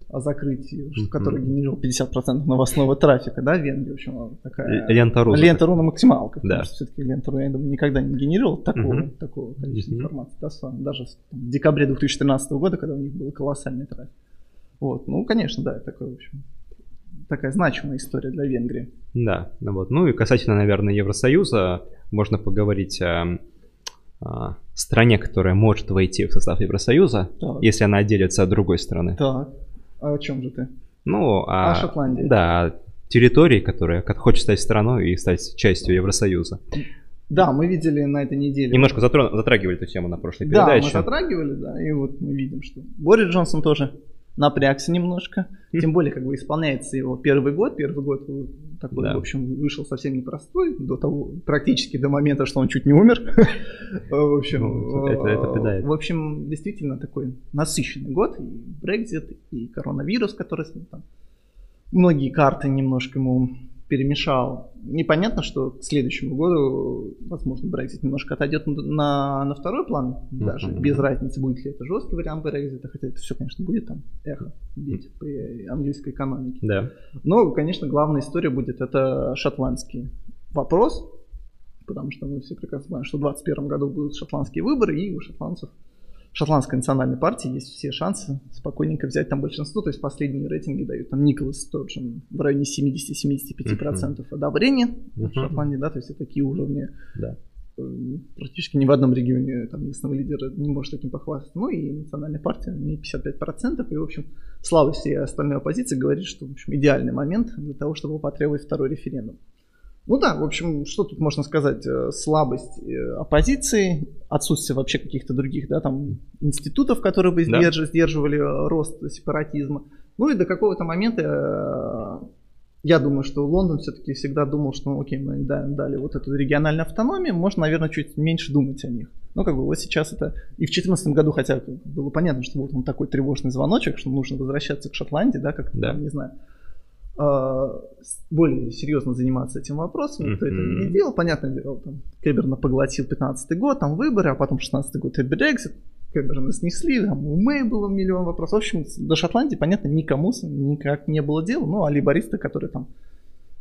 о закрытии, mm-hmm. который генерировал 50% новостного трафика, да, в Венгрии, в общем, такая... Лента.ру. Лента.ру на максималках, да. потому что все-таки Лента.ру, я думаю, никогда не генерировал такого, mm-hmm. такого количества mm-hmm. информации, да, даже в декабре 2013 года, когда у них был колоссальный трафик. Вот, ну, конечно, да, такой, в общем, такая значимая история для Венгрии. Да, ну вот, ну и касательно, наверное, Евросоюза, можно поговорить о, о стране, которая может войти в состав Евросоюза, так. если она отделится от другой страны. Так. А о чем же ты? Ну, а, а Шотландия. Да, территории, которая хочет стать страной и стать частью Евросоюза. Да, мы видели на этой неделе. Немножко затрагивали эту тему на прошлой да, передаче. Да, мы затрагивали, да, и вот мы видим, что Борис Джонсон тоже напрягся немножко. Тем более, как бы исполняется его первый год. Первый год, вы такой, Да. в общем, вышел совсем непростой, до того, практически до момента, что он чуть не умер. [LAUGHS] В общем, Ну, это- это беда. в общем, действительно такой насыщенный год. И Brexit, и коронавирус, который там многие карты немножко ему перемешал. Непонятно, что к следующему году, возможно, Brexit немножко отойдет на, на второй план, даже Мгм. без разницы, будет ли это жесткий вариант Brexit, хотя это все, конечно, будет там эхо бить по английской экономике. Да. Но, конечно, главная история будет это шотландский вопрос, потому что мы все прекрасно знаем, что в 2021 году будут шотландские выборы, и у шотландцев, шотландской национальной партии есть все шансы спокойненько взять там большинство, то есть последние рейтинги дают там Николас Сторджин в районе 70-75% одобрения в. Шотландии, да, то есть это такие уровни Да. э, практически ни в одном регионе там местного лидера не может таким похвастаться. Ну и национальная партия имеет 55%, и, в общем, слава всей остальной оппозиции говорит, что, в общем, идеальный момент для того, чтобы потребовать второй референдум. Ну да, в общем, что тут можно сказать? Э, Слабость э, оппозиции, отсутствие вообще каких-то других, да, там, институтов, которые бы Да. сдерж- сдерживали э, рост сепаратизма. Ну и до какого-то момента я думаю, что Лондон все-таки всегда думал, что, ну, окей, мы да- дали вот эту региональную автономию, можно, наверное, чуть меньше думать о них. Ну, как бы вот сейчас это... И в 2014 году, хотя было понятно, что вот он такой тревожный звоночек, что нужно возвращаться к Шотландии, да, как Да. там, не знаю, более серьезно заниматься этим вопросом, никто это Мгм. не делал. Понятное дело, там, Кэмерона поглотил 15 год, там выборы, а потом 16 год и Брексит. Кэмерона снесли, там у Мэй было миллион вопросов. В общем, до Шотландии, понятно, никому никак не было дела. Ну, а лейбористы, которые там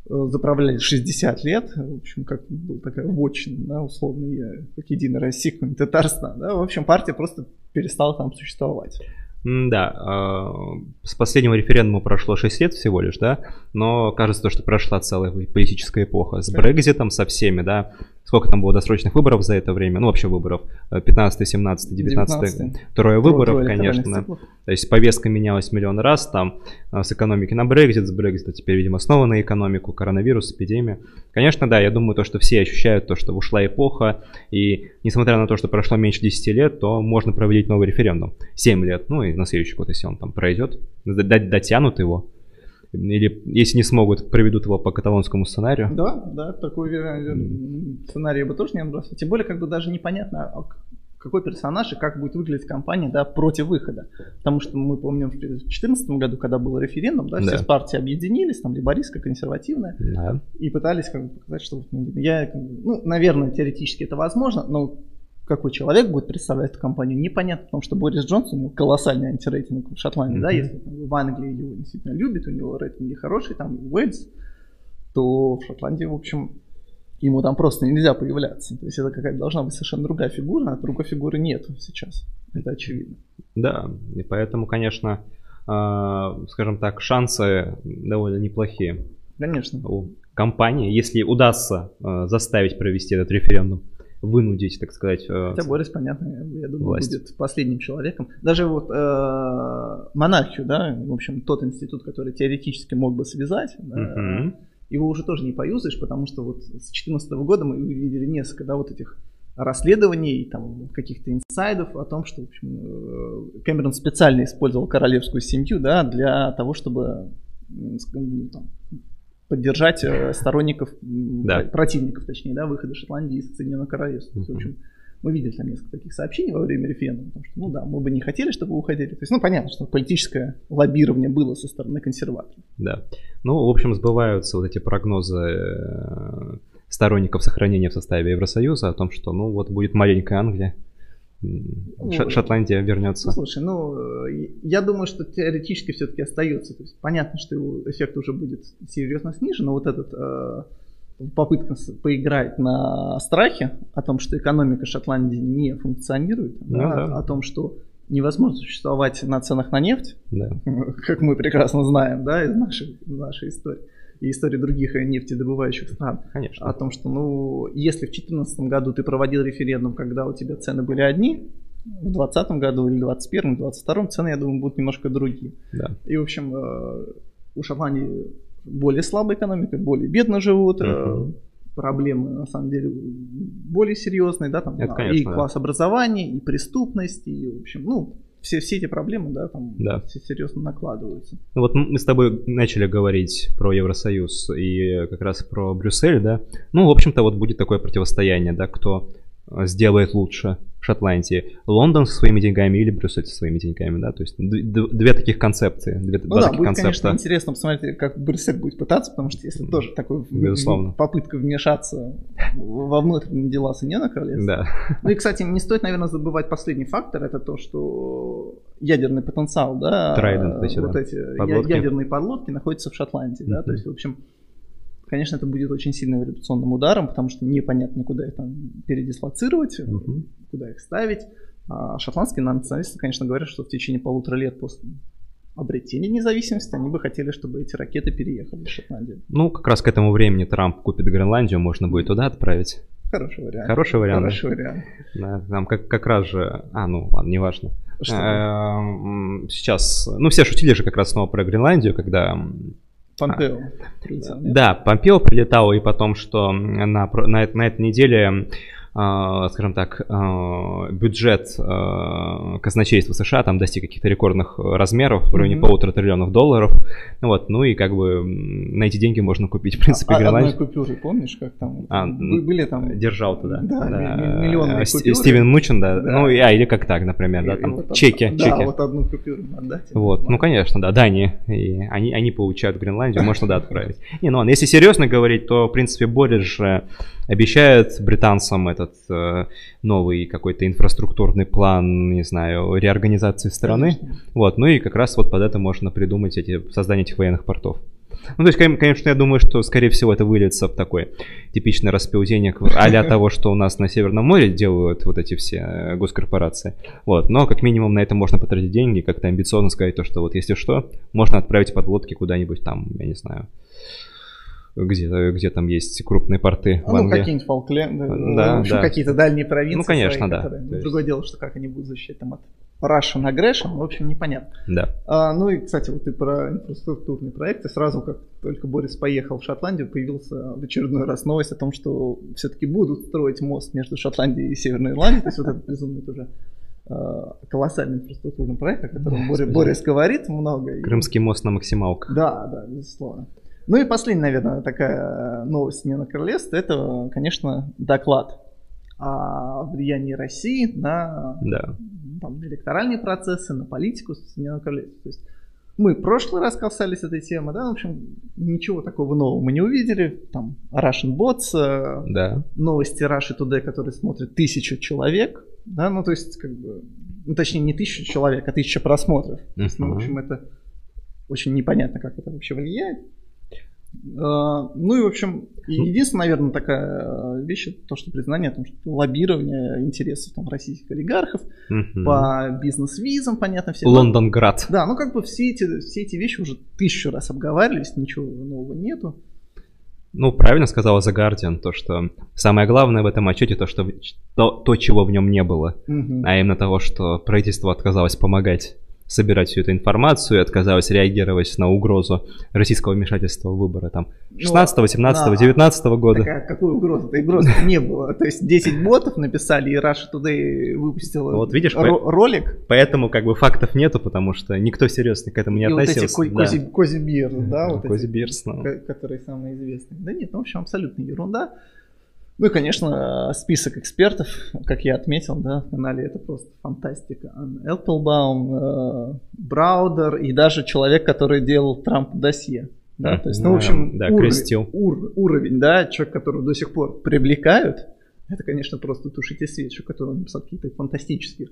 э, заправляли 60 лет, в общем, как был такая вотчина, да, условно, я, как единая Россия, какой-нибудь Татарстан, да, в общем, партия просто перестала там существовать. Да, э, с последнего референдума прошло 6 лет всего лишь, да, но кажется, то, что прошла целая политическая эпоха с. Брекзитом, со всеми, да, сколько там было досрочных выборов за это время, ну вообще выборов, э, 15, 17, 19, 19. трое выборов, Трое конечно, циклов. то есть повестка менялась миллион раз, там э, с экономики на Брекзит, с Брекзита теперь, видимо, снова на экономику, коронавирус, эпидемия. Конечно, да, я думаю, то, что все ощущают то, что ушла эпоха, и несмотря на то, что прошло меньше 10 лет, то можно проводить новый референдум. 7 лет, ну и на следующий год, если он там пройдет, дотянут его. Или если не смогут, проведут его по каталонскому сценарию. Да, да, такой вер- сценарий я бы тоже не отбрасывал. Тем более, как бы даже непонятно, а какой персонаж и как будет выглядеть компания да, против выхода. Потому что мы помним в 2014 году, когда был референдум, да, Да. все партии объединились, там либористская, консервативная, Да. и пытались как бы показать, что ну, я, ну, наверное, теоретически это возможно, но какой человек будет представлять эту компанию, непонятно, потому что Борис Джонсон, у него колоссальный антирейтинг в Шотландии, да, Мгм. если там, в Англии его действительно любят, у него рейтинги хорошие, там Уэльс, то в Шотландии, в общем, ему там просто нельзя появляться. То есть это какая-то должна быть совершенно другая фигура, а другой фигуры нет сейчас. Это очевидно. Да, и поэтому, конечно, э, скажем так, шансы довольно неплохие Конечно. у компании, если удастся э, заставить провести этот референдум, вынудить, так сказать, э, Хотя Борис, понятно, я, думаю, власть. будет последним человеком. Даже вот э, монархию, да, в общем, тот институт, который теоретически мог бы связать, да, его уже тоже не поюзаешь, потому что вот с 2014 года мы увидели несколько, да, вот этих расследований, там, каких-то инсайдов о том, что, в общем, э, Кэмерон специально использовал королевскую семью, да, для того, чтобы там, поддержать э, сторонников, Да. противников, точнее, да, выхода Шотландии из Соединенного Королевства. Есть, В общем, мы видели там несколько таких сообщений во время референдума, потому что, ну да, мы бы не хотели, чтобы вы уходили. То есть, ну, понятно, что политическое лоббирование было со стороны консерваторов. Да. Ну, в общем, сбываются вот эти прогнозы э, сторонников сохранения в составе Евросоюза о том, что, ну, вот будет маленькая Англия, Ну, Шотландия Ну, вернется. слушай, ну, э, я думаю, что теоретически все-таки остается. То есть понятно, что его эффект уже будет серьезно снижен, но вот этот э, попытка поиграть на страхе о том, что экономика Шотландии не функционирует, Ну да, да. о том, что невозможно существовать на ценах на нефть, Да. [LAUGHS] как мы прекрасно знаем, да, из нашей, нашей истории и истории других нефтедобывающих стран Конечно. о том, что, ну, если в 2014 году ты проводил референдум, когда у тебя цены были одни, в 2020 году или 2021, 2022 цены, я думаю, будут немножко другие. Да. И, в общем, э, у Шотландии более слабая экономика, более бедно живут, Мгм. проблемы, на самом деле, более серьезные, да, там, Это, а, конечно, и да. класс образования, и преступность, и, в общем, ну, все, все эти проблемы, да, там Да. все серьезно накладываются. Ну вот мы с тобой начали говорить про Евросоюз и как раз про Брюссель, да. Ну, в общем-то, вот будет такое противостояние, да, кто э, сделает лучше в Шотландии. Лондон со своими деньгами или Брюссель со своими деньгами, да. То есть две таких концепции, две, Ну два да, таких будет, конечно, концепта. интересно посмотреть, как Брюссель будет пытаться, потому что если тоже такой Безусловно. попытка вмешаться во внутренние дела Соединенного Королевства. Да, Ну и, кстати, не стоит, наверное, забывать последний фактор, это то, что ядерный потенциал, да, эти, вот да, эти подлодки. ядерные подлодки находятся в Шотландии, да, Мгм. то есть, в общем, конечно, это будет очень сильным революционным ударом, потому что непонятно, куда их там передислоцировать, Мгм. куда их ставить. А шотландские националисты, конечно, говорят, что в течение полутора лет после обретения независимости они бы хотели, чтобы эти ракеты переехали в Шотландию. Ну, как раз к этому времени Трамп купит Гренландию, можно будет туда отправить. Хороший вариант. Хороший вариант. Хороший вариант. Да, там как, как раз же... А, ну ладно, неважно. Что? Эм, Сейчас... Ну, все шутили же как раз снова про Гренландию, когда... Помпео. нет? Да, Помпео прилетал, и потом, что на, на, на этой неделе, скажем так, э, бюджет э, казначейства США там достиг каких-то рекордных э, размеров, в районе Мгм. полутора триллионов долларов. Ну Вот, ну и как бы на эти деньги можно купить, в принципе, А- одной Гренландию. купюры, помнишь, как там А, бы- были там Держал туда. Да, ми- миллионные Э, купюры. Стивен Мучин, да. Да. Ну, а, или как так, например, да, там вот чеки, Да, чеки. вот одну купюру отдать. Вот, ну конечно, да, Дани, и они, они получают Гренландию, можно туда отправить. Не, ну ладно, если серьезно говорить, то, в принципе, Борис же обещает британцам этот э, новый какой-то инфраструктурный план, не знаю, реорганизации страны. Конечно. Вот, ну и как раз вот под это можно придумать эти, создание этих военных портов. Ну, то есть, кон- конечно, я думаю, что, скорее всего, это выльется в такое типичное распилдение а того, что у нас на Северном море делают вот эти все э, госкорпорации. Вот, но как минимум на это можно потратить деньги, как-то амбициозно сказать то, что вот если что, можно отправить подлодки куда-нибудь там, я не знаю, где, где там есть крупные порты А, в ну, Англии. какие-нибудь Фолкленды, Да, в общем, да. какие-то дальние провинции. Ну, конечно, свои, да. которые- То есть- Другое дело, что как они будут защищать там от Russian aggression, в общем, непонятно. Да. А, ну и, кстати, вот и про инфраструктурные проекты. Сразу, как только Борис поехал в Шотландию, появился в очередной раз новость о том, что все-таки будут строить мост между Шотландией и Северной Ирландией. То есть вот этот безумный тоже а, колоссальный инфраструктурный проект, о котором Да, Борис. Борис говорит много. Крымский мост на максималках. Да, да, безусловно. Ну и последняя, наверное, такая новость Соединенного Королевства, это, конечно, доклад о влиянии России на Да. там, на электоральные процессы, на политику Соединенного Королевства. То есть мы в прошлый раз касались этой темы, да, в общем, ничего такого нового мы не увидели. Там Russian Bots, э, Да. новости Russia Today, которые смотрят тысячу человек, да, ну то есть как бы, ну точнее не тысячу человек, а тысяча просмотров. То есть, ну, в общем, это очень непонятно, как это вообще влияет. А, Ну и, в общем, единственная, наверное, такая э, вещь, это то, что признание о том, что лоббирование интересов там, российских олигархов Мгм. по бизнес-визам, понятно, все. Лондонград. Да, ну как бы все эти, все эти вещи уже тысячу раз обговаривались, ничего нового нету. Ну, правильно сказала The Guardian, то, что самое главное в этом отчете, то, что то, то, чего в нем не было, Мгм. а именно того, что правительство отказалось помогать собирать всю эту информацию и отказалось реагировать на угрозу российского вмешательства в выборы там 16, 17, да. 19 года. Ну, Так, а какой угрозы? Да угрозы [LAUGHS] не было. То есть 10 ботов написали, и Russia Today выпустила Вот видишь, ро- ролик. Поэтому как бы фактов нету, потому что никто серьезно к этому не и вот эти относился. Да. кози, биржи, да, вот Кози Бирс, ну. ко- которые самые известные. Да нет, ну, в общем, абсолютно ерунда. Ну и, конечно, список экспертов, как я отметил, да, в канале это просто фантастика. Анна Элпелбаум, э, Браудер и даже человек, который делал Трамп досье. Да, то есть, ну, в общем, Да, уровень, ур- уровень, да, человек, которого до сих пор привлекают, это, конечно, просто тушите свечу, который написал какие-то фантастические,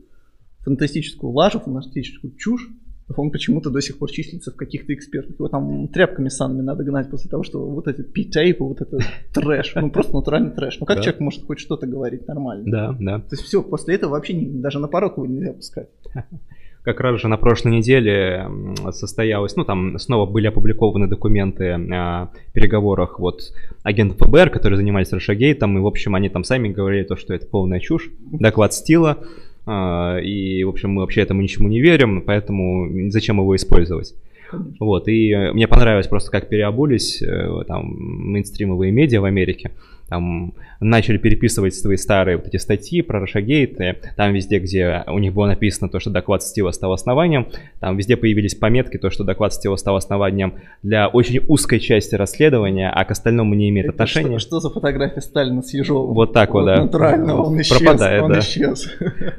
фантастическую лажу, фантастическую чушь. Он почему-то до сих пор числится в каких-то экспертах. Его там тряпками санами надо гнать после того, что вот этот пи-тейп, вот это [LAUGHS] трэш, ну просто натуральный трэш. Ну как Да. человек может хоть что-то говорить нормально? Да, да. То есть все, после этого вообще не- даже на порог его нельзя пускать. [LAUGHS] Как раз же на прошлой неделе состоялось, ну там снова были опубликованы документы о переговорах вот агентов ФБР, которые занимались Рашагейтом, и в общем они там сами говорили то, что это полная чушь, доклад Стила, а, и в общем мы вообще этому ничему не верим, поэтому зачем его использовать. Конечно. Вот, и э, мне понравилось просто, как переобулись э, там мейнстримовые медиа в Америке. там начали переписывать свои старые вот эти статьи про Рашагейт, там везде, где у них было написано то, что доклад Стива стал основанием, там везде появились пометки, то, что доклад Стива стал основанием для очень узкой части расследования, а к остальному не имеет Это отношения. Что, что за фотография Сталина с Ежовым? Вот так вот, да. Натурально, он исчез. Пропадает, он да. исчез.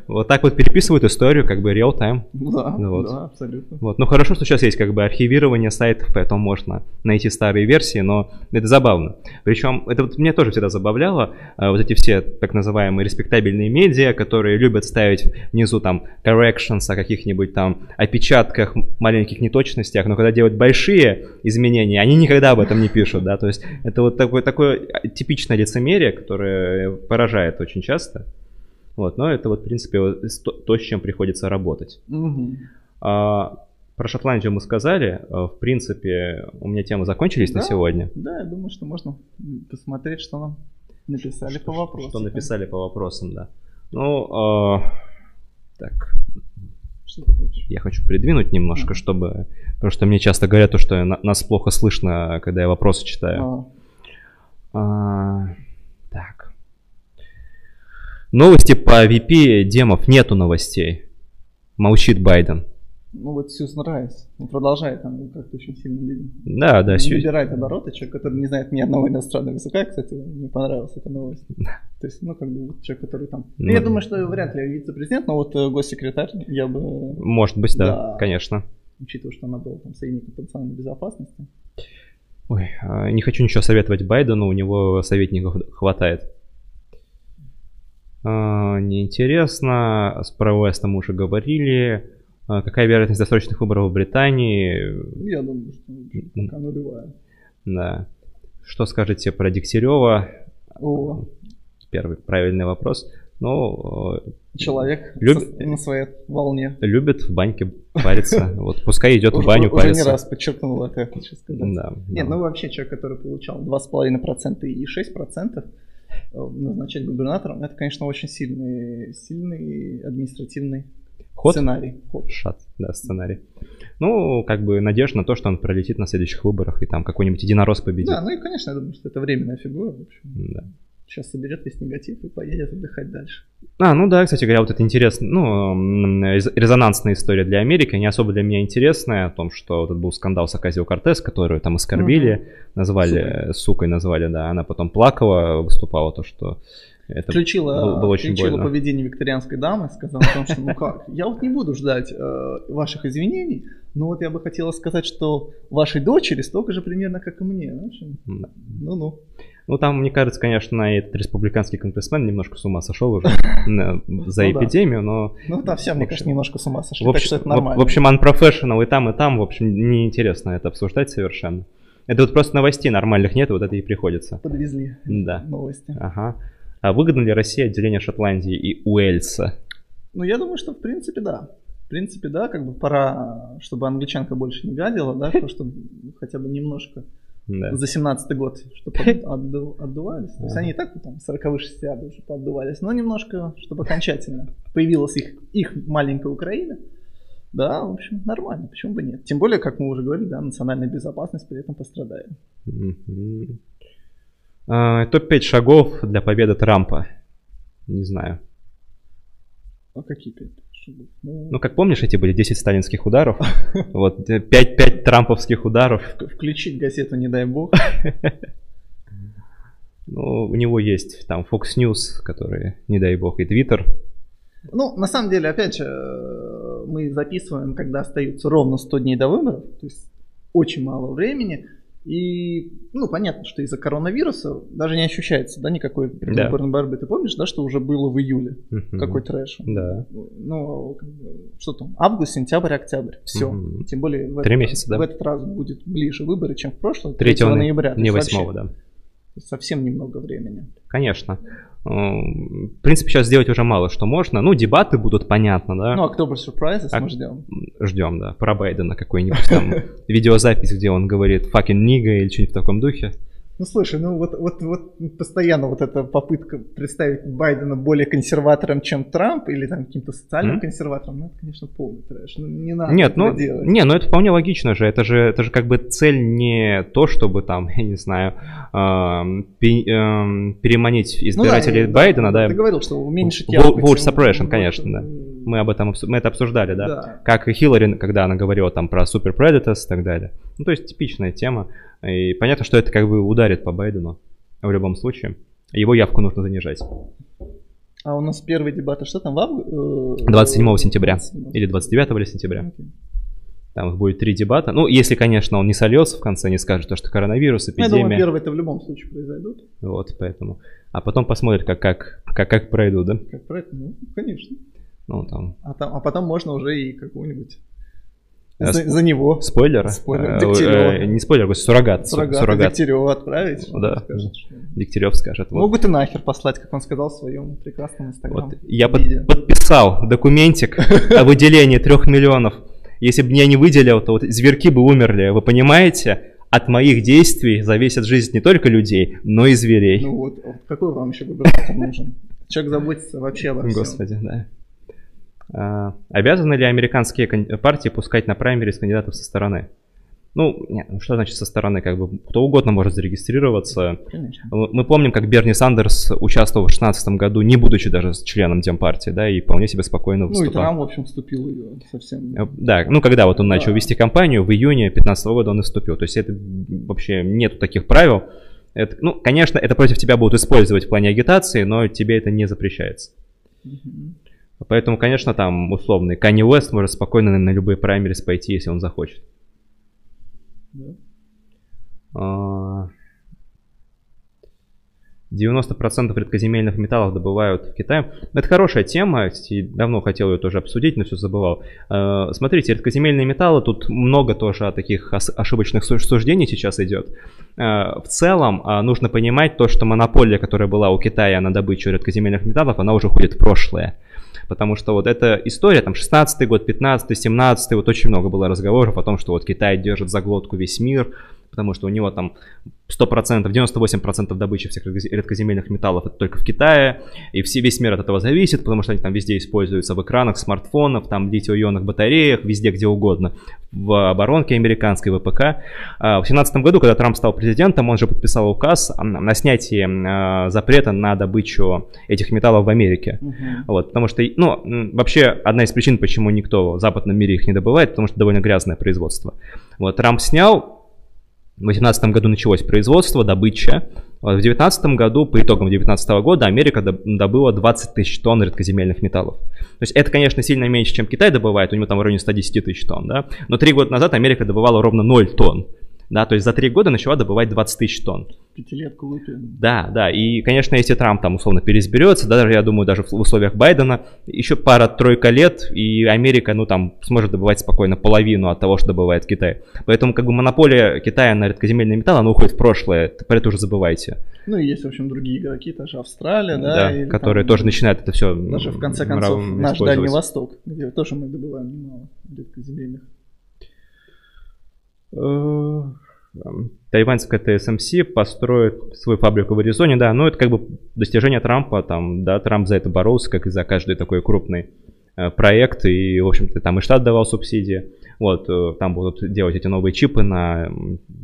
Вот так вот переписывают историю, как бы real-time. Да, Вот. да, абсолютно. Вот. Ну хорошо, что сейчас есть как бы архивирование сайтов, поэтому можно найти старые версии, но это забавно. Причем это вот меня тоже всегда забавляло, э, вот эти все так называемые респектабельные медиа, которые любят ставить внизу там corrections о каких-нибудь там опечатках, маленьких неточностях, но когда делают большие изменения, они никогда об этом не пишут, да, то есть это вот такое, такое типичное лицемерие, которое поражает очень часто. Вот, но это вот, в принципе, вот то, с чем приходится работать. Мгм. А, про Шотландию мы сказали. А, В принципе, у меня темы закончились на Да. сегодня. Да, я думаю, что можно посмотреть, что нам написали по вопросу. Что написали по вопросам, да. Ну, а, так, Что ты хочешь? я хочу придвинуть немножко, Ага. чтобы... Потому что мне часто говорят, то, что на- нас плохо слышно, когда я вопросы читаю. А, А, так. Новости по VP демов нету новостей. Молчит Байден. Ну вот Сьюзен Райс, он продолжает там как-то очень сильно ли- Да, да, Сью- набирает обороты, человек, который не знает ни одного иностранного языка, кстати, мне понравилась эта новость. То есть, ну, как бы человек, который там... Ну, я думаю, что вряд ли вице-президент, но вот э, госсекретарь, я бы, Может быть, да, Да. конечно. учитывая, что она была там советником по национальной безопасности. Ой, а, не хочу ничего советовать Байдену, у него советников хватает. А, Неинтересно, с про Веста мы уже говорили. А, Какая вероятность досрочных выборов в Британии? Ну, Я думаю, что пока нулевая. Да. Что скажете про Дегтярева? О, Первый правильный вопрос. Ну, э, человек Люб- на своей волне. любит в баньке париться. [LAUGHS] Вот пускай идет в баню Уже не париться. раз подчеркнул это, хочу сказать. Да, Нет, ну вообще человек, который получал 2,5% и 6% э, назначать губернатором, это, конечно, очень сильный, сильный административный Ход? сценарий. Ход. Шат, да, сценарий. Ну, как бы надежда на то, что он пролетит на следующих выборах и там какой-нибудь единорос победит. Да, ну и, конечно, я думаю, что это временная фигура. В общем. Да. Сейчас соберет весь негатив и поедет отдыхать дальше. А, ну да, кстати говоря, вот это интересно, ну, резонансная история для Америки, не особо для меня интересная, о том, что вот этот был скандал с Аказио Кортес, которую там оскорбили, назвали, сукой. сукой назвали, да, она потом плакала, выступала, то, что это Включила, было, было очень включила больно. поведение викторианской дамы, сказала о том, что ну как, я вот не буду ждать э, ваших извинений, но вот я бы хотела сказать, что вашей дочери столько же примерно, как и мне. Ну-ну. Ну, там, мне кажется, конечно, этот республиканский конгрессмен немножко с ума сошел уже [LAUGHS] за Ну да. эпидемию, но Ну да, все, мне кажется, немножко с ума сошли, так что это нормально. в общем, unprofessional и там, и там, в общем, неинтересно это обсуждать совершенно. Это вот просто новостей нормальных нет, вот это и приходится. подвезли Да. новости. Ага. А выгодно ли России отделение Шотландии и Уэльса? Ну, я думаю, что в принципе да. В принципе, да, как бы пора, чтобы англичанка больше не гадила, да, чтобы хотя бы немножко Да. за 17 год, чтобы [LAUGHS] отду- отдувались. То есть Ага. они и так там 40 60 уже поотдувались, но немножко, чтобы окончательно появилась их, их маленькая Украина. Да, в общем, нормально, почему бы нет. Тем более, как мы уже говорили, да, национальная безопасность при этом пострадает. А, Топ-5 шагов для победы Трампа. Не знаю. А какие пять шагов? Ну, Ну, как помнишь, эти были 10 сталинских ударов? [LAUGHS] Вот 5-5 трамповских ударов. вк- включить газету, не дай бог. [LAUGHS] Ну, у него есть там Fox News, который, не дай бог, и Twitter. Ну, на самом деле, опять же, э, мы записываем, когда остаются ровно 100 дней до выборов, то есть очень мало времени. И, ну, понятно, что из-за коронавируса даже не ощущается, да, никакой предвыборной борьбы. Ты помнишь, да, что уже было в июле? Мгм. Какой трэш. Да. Ну, что там, август, сентябрь, октябрь. Все. Мгм. Тем более в, Три этот, месяца, да. в этот раз будет ближе выборы, чем в прошлый. 3 3 ноября. не есть вообще 8 да. Совсем немного времени. Конечно. М, В принципе, сейчас сделать уже мало что можно. Ну, дебаты будут, понятно, да. Ну, October Surprises А- мы ждем. Ждем, да. Про Байдена какой-нибудь там [LAUGHS] видеозапись, где он говорит fucking nigga или что-нибудь в таком духе. Ну слушай, ну вот, вот, вот постоянно вот эта попытка представить Байдена более консерватором, чем Трамп, или там каким-то социальным mm-hmm. консерватором, ну это, конечно, полный трэш. Ну, не надо Нет, ну, делать. Не, ну это вполне логично же. Это же, это же как бы цель не то, чтобы там, [LAUGHS] я не знаю, э, пи, э, переманить избирателей ну, да, Байдена, да. Ты говорил, что уменьшить. Vote suppression, конечно, да. Мы об этом мы это обсуждали, да. да. Как и Хиллари, когда она говорила там про super predators и так далее. Ну, то есть типичная тема. И понятно, что это как бы ударит по Байдену в любом случае. Его явку нужно занижать. А у нас первые дебаты, что там, в августе? 27 сентября. Или 29 или сентября. Okay. Там их будет три дебата. Ну, если, конечно, он не сольется в конце, не скажет, то, что коронавирус, эпидемия. Ну, я думаю, первые это в любом случае произойдут. Вот, поэтому. А потом посмотрят, как, как, как, как пройдут, да? Как пройдут, ну, конечно. Ну, там. А, там, а потом можно уже и какого-нибудь за, за него. Спойлер? Спойлер. Дегтярева. Э, не спойлер, а суррогат. Суррогат. суррогат. Дегтярева отправить. Да. Скажет, что... Дегтярев скажет. Вот. Могут и нахер послать, как он сказал в своем прекрасном инстаграме. Вот. Я под, подписал документик [LAUGHS] о выделении трех миллионов. Если бы я не выделил, то вот зверки бы умерли. Вы понимаете? От моих действий зависит жизнь не только людей, но и зверей. Ну вот, какой вам еще губернатор нужен? Человек заботится вообще обо всем. Господи, да. А, обязаны ли американские партии пускать на праймерис кандидатов со стороны? Ну, нет, ну что значит со стороны, как бы кто угодно может зарегистрироваться. Конечно. Мы помним, как Берни Сандерс участвовал в 2016 году, не будучи даже членом Демпартии, да, и вполне себе спокойно выступал. Ну и Трамп, в общем, вступил ее совсем. Э, да, ну когда вот он да. начал вести кампанию, в июне 2015 года он и вступил. То есть это вообще нету таких правил. Это, ну, конечно, это против тебя будут использовать в плане агитации, но тебе это не запрещается. Угу. Поэтому, конечно, там условный Kanye West может спокойно на любые праймерис пойти, если он захочет. Да. 90% а, редкоземельных металлов добывают в Китае. Это хорошая тема, давно хотел ее тоже обсудить, но все забывал. А, смотрите, редкоземельные металлы, тут много тоже таких ошибочных суждений сейчас идет. А, в целом нужно понимать то, что монополия, которая была у Китая на добычу редкоземельных металлов, она уже уходит в прошлое потому что вот эта история, там, 16 год, 15 17 вот очень много было разговоров о том, что вот Китай держит за глотку весь мир, потому что у него там 100%, 98% добычи всех редкоземельных металлов это только в Китае, и все, весь мир от этого зависит, потому что они там везде используются в экранах смартфонов, там литий-ионных батареях, везде где угодно, в оборонке американской, ВПК. А в 2017 году, когда Трамп стал президентом, он же подписал указ на снятие а, запрета на добычу этих металлов в Америке. Угу. Вот, потому что, ну, вообще одна из причин, почему никто в западном мире их не добывает, потому что довольно грязное производство. Вот, Трамп снял, в 2018 году началось производство, добыча. В 2019 году, по итогам 2019 года, Америка добыла 20 тысяч тонн редкоземельных металлов. То есть это, конечно, сильно меньше, чем Китай добывает, у него там в районе 110 тысяч тонн, да? Но три года назад Америка добывала ровно 0 тонн. Да, то есть за три года начала добывать 20 тысяч тонн. Пятилетку лупим. Да, да. И, конечно, если Трамп там условно пересберется, даже, я думаю, даже в условиях Байдена, еще пара-тройка лет, и Америка, ну, там, сможет добывать спокойно половину от того, что добывает Китай. Поэтому, как бы, монополия Китая на редкоземельные металлы, она уходит в прошлое. Про это уже забывайте. Ну, и есть, в общем, другие игроки, тоже Австралия, да? Да, которые там, тоже начинают это все Даже, в конце концов, наш Дальний Восток, где тоже мы добываем немало редкоземельных. Э, тайваньская TSMC построит свою фабрику в Аризоне, да, но это как бы достижение Трампа, там, да, Трамп за это боролся, как и за каждый такой крупный проект, и, в общем-то, там и штат давал субсидии. Вот, э, там будут делать эти новые чипы на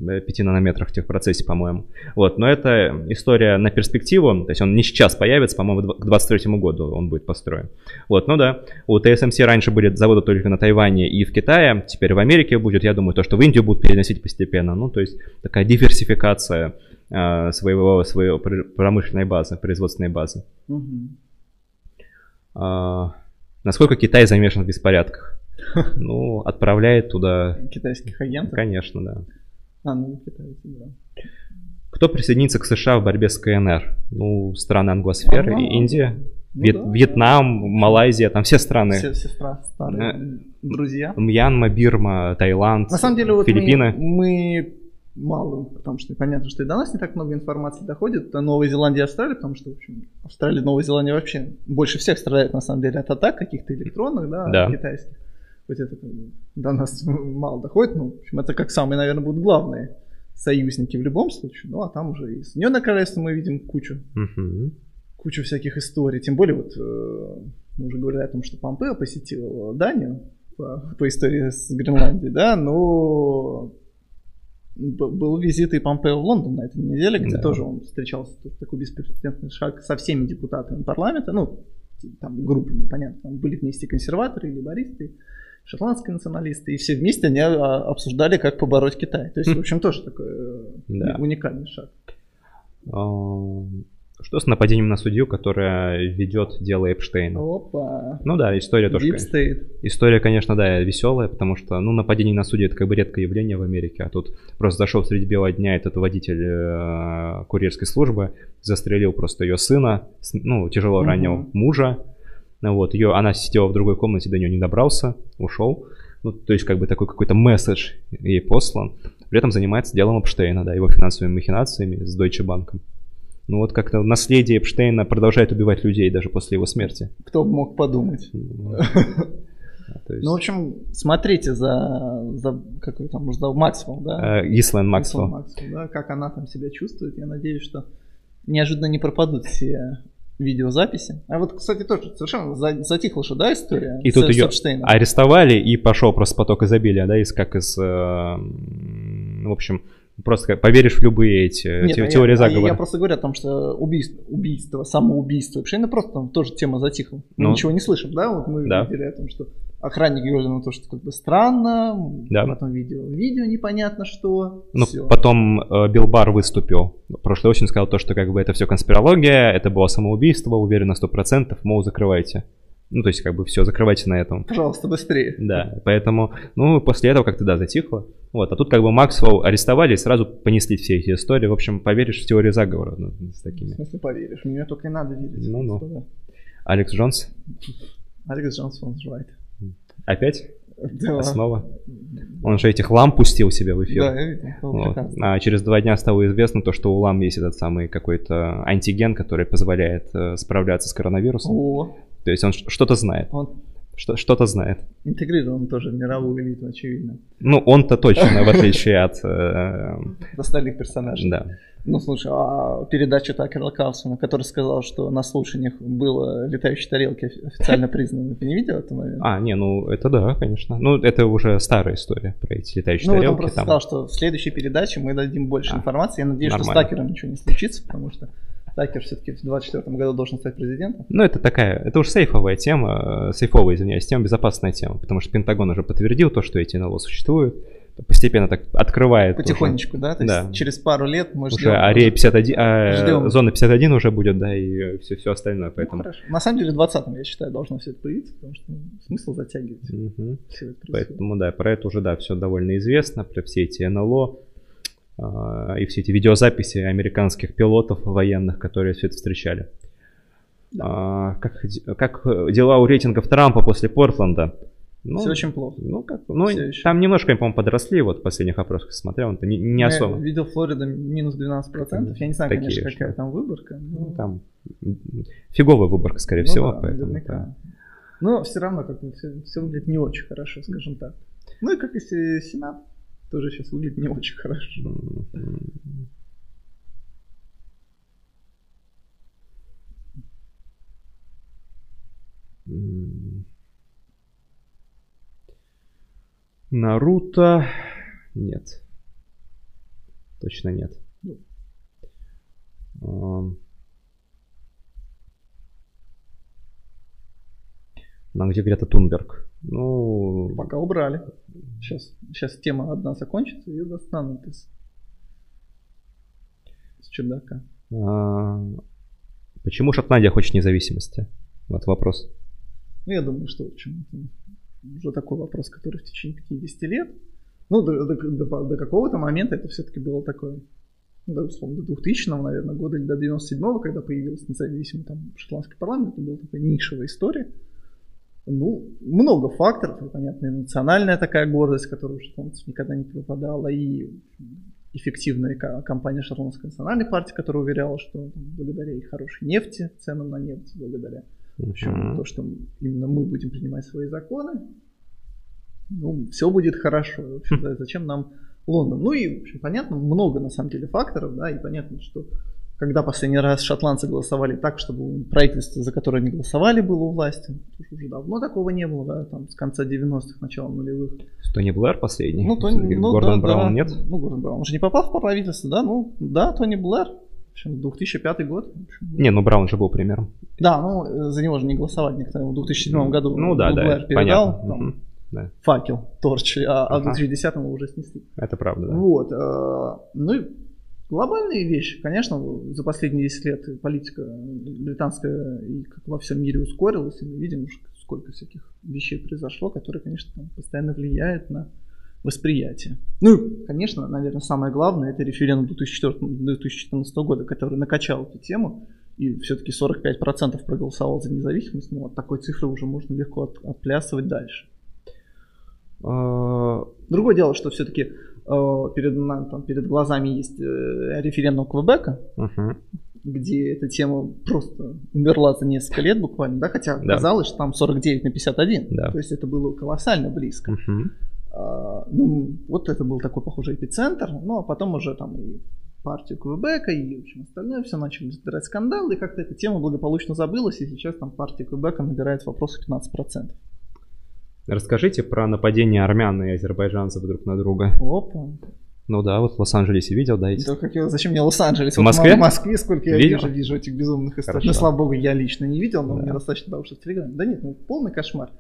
5 нанометрах в техпроцессе, по-моему. Вот, но это история на перспективу, то есть он не сейчас появится, по-моему, к 23 году он будет построен. Вот, ну да, у TSMC раньше были заводы только на Тайване и в Китае, теперь в Америке будет, я думаю, то, что в Индию будут переносить постепенно. Ну, то есть такая диверсификация э, своего, своей промышленной базы, производственной базы. Угу. А, насколько Китай замешан в беспорядках? Ну, отправляет туда... Китайских агентов? Конечно, да. А, ну, китайцы, да. Кто присоединится к США в борьбе с КНР? Ну, страны англосферы, ага. Индия, ну, Вьет, да, Вьетнам. Малайзия, там все страны. Все, все страны, старые друзья. Мьянма, Бирма, Таиланд, На самом деле, вот Филиппины. Мы, мы мало, потому что понятно, что и до нас не так много информации доходит. О Новой Зеландии и Австралии, потому что, в общем, Австралия и Новая Зеландия вообще больше всех страдают, на самом деле, от атак каких-то электронных, да, да. китайских хоть это до нас [LAUGHS] мало доходит, но в общем, это как самые, наверное, будут главные союзники в любом случае. Ну, а там уже и Соединенное Королевство мы видим кучу, Мгм. кучу всяких историй. Тем более, вот э, мы уже говорили о том, что Помпео посетил Данию по, по истории с Гренландией, да, но был визит и Помпео в Лондон на этой неделе, где Да. тоже он встречался, такой беспрецедентный шаг со всеми депутатами парламента, ну, там группами, понятно, там были вместе консерваторы, либористы, шотландские националисты, и все вместе они а, обсуждали, как побороть Китай. То есть, в общем, тоже такой э, Да. уникальный шаг. Что с нападением на судью, которая ведет дело Эпштейна? Опа. Ну да, история тоже. Конечно. История, конечно, да, веселая, потому что, ну, нападение на судью это как бы редкое явление в Америке, а тут просто зашел среди бела дня этот водитель э, курьерской службы, застрелил просто ее сына, ну, тяжело ранил мужа, ну, вот, ее, она сидела в другой комнате, до нее не добрался, ушел, ну, то есть как бы такой какой-то месседж ей послан, при этом занимается делом Эпштейна, да, его финансовыми махинациями с Deutsche Bank. Ну вот как-то наследие Эпштейна продолжает убивать людей даже после его смерти. Кто бы мог подумать. Ну, [LAUGHS] да, то есть- Ну, в общем, смотрите за, за как там, может, зовут, Максвелл, да? Э, Гислен Максвелл, Максвелл. Максвелл, да, как она там себя чувствует. Я надеюсь, что неожиданно не пропадут все видеозаписи. А вот, кстати, тоже совершенно за- затихла же, да, история И с, тут ее Эпштейном? арестовали, и пошел просто поток изобилия, да, из как из... э, в общем, просто как поверишь в любые эти Нет, те- а я- теории а заговора. Я, просто говорю о том, что убийство, убийство самоубийство Эпштейна просто там тоже тема затихла. Мы Ну. ничего не слышим, да? Вот мы Да. видели о том, что охранник говорил на то, что как бы странно, Да. потом видео, видео непонятно что. Ну, Всё. потом э, Билл Бар выступил. Прошлой осенью сказал то, что как бы это все конспирология, это было самоубийство, уверен на 100%, мол, закрывайте. Ну, то есть, как бы все, закрывайте на этом. Пожалуйста, быстрее. Да, поэтому, ну, после этого как-то, да, затихло. Вот, а тут как бы Максвелл арестовали и сразу понесли все эти истории. В общем, поверишь в теорию заговора ну, с В такими. смысле поверишь, мне только и надо верить. Ну-ну. Алекс Джонс Алекс Джонс was right. опять? Да. Снова? Он же этих лам пустил себе в эфир. Да, Вот. А через два дня стало известно то, что у лам есть этот самый какой-то антиген, который позволяет э, справляться с коронавирусом. О, То есть он что-то знает. он Что- что-то знает. интегрирован тоже в мировую элиту, очевидно. Ну, он-то точно, в отличие от... э, Остальных персонажей. Да. Ну, слушай, а передача Такера Карлсона, который сказал, что на слушаниях было летающие тарелки офи- официально признаны. Ты не видел этот момент? А, не, ну это да, конечно. Ну, это уже старая история про эти летающие ну, вот он тарелки. просто там. сказал, что в следующей передаче мы дадим больше А, информации. Я надеюсь, что с. Такером ничего не случится, потому что Такер все-таки в 2024 году должен стать президентом. Ну, это такая, это уже сейфовая тема, э, сейфовая, извиняюсь, тема, безопасная тема, потому что Пентагон уже подтвердил то, что эти НЛО существуют, постепенно так открывает. уже. Потихонечку, да? То есть Да. через пару лет мы Уже ждем. Арея 51, а, Ждем. зона 51 уже будет, да, и все, все остальное, Ну, поэтому. хорошо. На самом деле в 20 я считаю, должно все это появиться, потому что ну, смысл затягивать Мгм. все это происходит. Поэтому, да, про это уже, да, все довольно известно, про все эти НЛО и все эти видеозаписи американских пилотов военных, которые все это встречали. А, как, как дела у рейтингов Трампа после Портленда? Ну, Все очень плохо. ну, как, ну, Всё ещё. там немножко, по-моему, подросли, вот в последних опросах смотрел, это не, не Я особо. видел Флорида минус 12%. Я не знаю, Такие конечно, какая да. там выборка. но- Ну, там фиговая выборка, скорее Ну всего, да, поэтому. наверняка. да. Но все равно как бы все, выглядит не очень хорошо, скажем так. Ну и как и се- Сенат тоже сейчас выглядит не очень хорошо. Наруто нет. Точно нет. Ну. Ам. Ну, а где Грета Тунберг? Ну, Пока убрали. Сейчас, сейчас тема одна закончится, и достанут из, из чердака. а, почему Шотландия хочет независимости? Вот вопрос. Ну, я думаю, что в общем, уже такой вопрос, который в течение 50 лет. Ну, до, до- до- до какого-то момента это все-таки было такое, ну, да, условно, до 2000 наверное, года или до 97-го, когда появился независимый там шотландский парламент, это была такая нишевая история. Ну, много факторов, и, понятно, и национальная такая гордость, которая у шотландцев никогда не пропадала, и эффективная кампания Шотландской национальной партии, которая уверяла, что там, благодаря их хорошей нефти, ценам на нефть, благодаря в общем, Мгм. то, что именно мы будем принимать свои законы, ну, все будет хорошо. В общем, за- зачем нам Лондон. Ну и, в общем, понятно, много на самом деле факторов, да, и понятно, что когда последний раз шотландцы голосовали так, чтобы правительство, за которое они голосовали, было у власти, уже давно такого не было, да, там с конца 90-х, начала нулевых. Тони Блэр последний? Ну, Тони, ну, Гордон да, Браун да. нет? Ну, Гордон Браун, он же не попал в правительство, да, ну, да, Тони Блэр, в общем, 2005 год. Общем, Не, ну Браун же был примером. Да, ну, за него же не голосовали никто, в 2007 году Ну да, да, Блэр передал понятно. там. Да, факел, торч, а, а в Ага. 2010 его уже снесли. это правда, да. Вот. э, Ну и глобальные вещи. Конечно, за последние 10 лет политика британская и как во всем мире ускорилась, и мы видим, сколько всяких вещей произошло, которые, конечно, там постоянно влияют на восприятие. Ну, конечно, наверное, самое главное, это референдум 2004-2014 года, который накачал эту тему, и все-таки 45% проголосовал за независимость, ну, от такой цифры уже можно легко от- отплясывать дальше. А, Другое дело, что все-таки перед, на- там, перед глазами есть э, референдум Квебека, мгм. где эта тема просто умерла за несколько лет буквально, да, хотя Да. казалось, что там 49 на 51, Да. то есть это было колоссально близко. Мгм. А, ну, вот это был такой похожий эпицентр, ну, а потом уже там и партию Квебека, и, в общем, остальное все начали разбирать скандалы, и как-то эта тема благополучно забылась, и сейчас там партия Квебека набирает в вопросах 15%. Расскажите про нападение армян и азербайджанцев друг на друга. Опа. Ну да, вот в Лос-Анджелесе видел, да, эти? Да как я, зачем мне Лос-Анджелес? В Вот Москве? В Москве сколько я Видел? вижу, вижу этих безумных историй. Ну, слава богу, я лично не видел, но Да. мне достаточно того, что в Телеграме. Да нет, ну полный кошмар.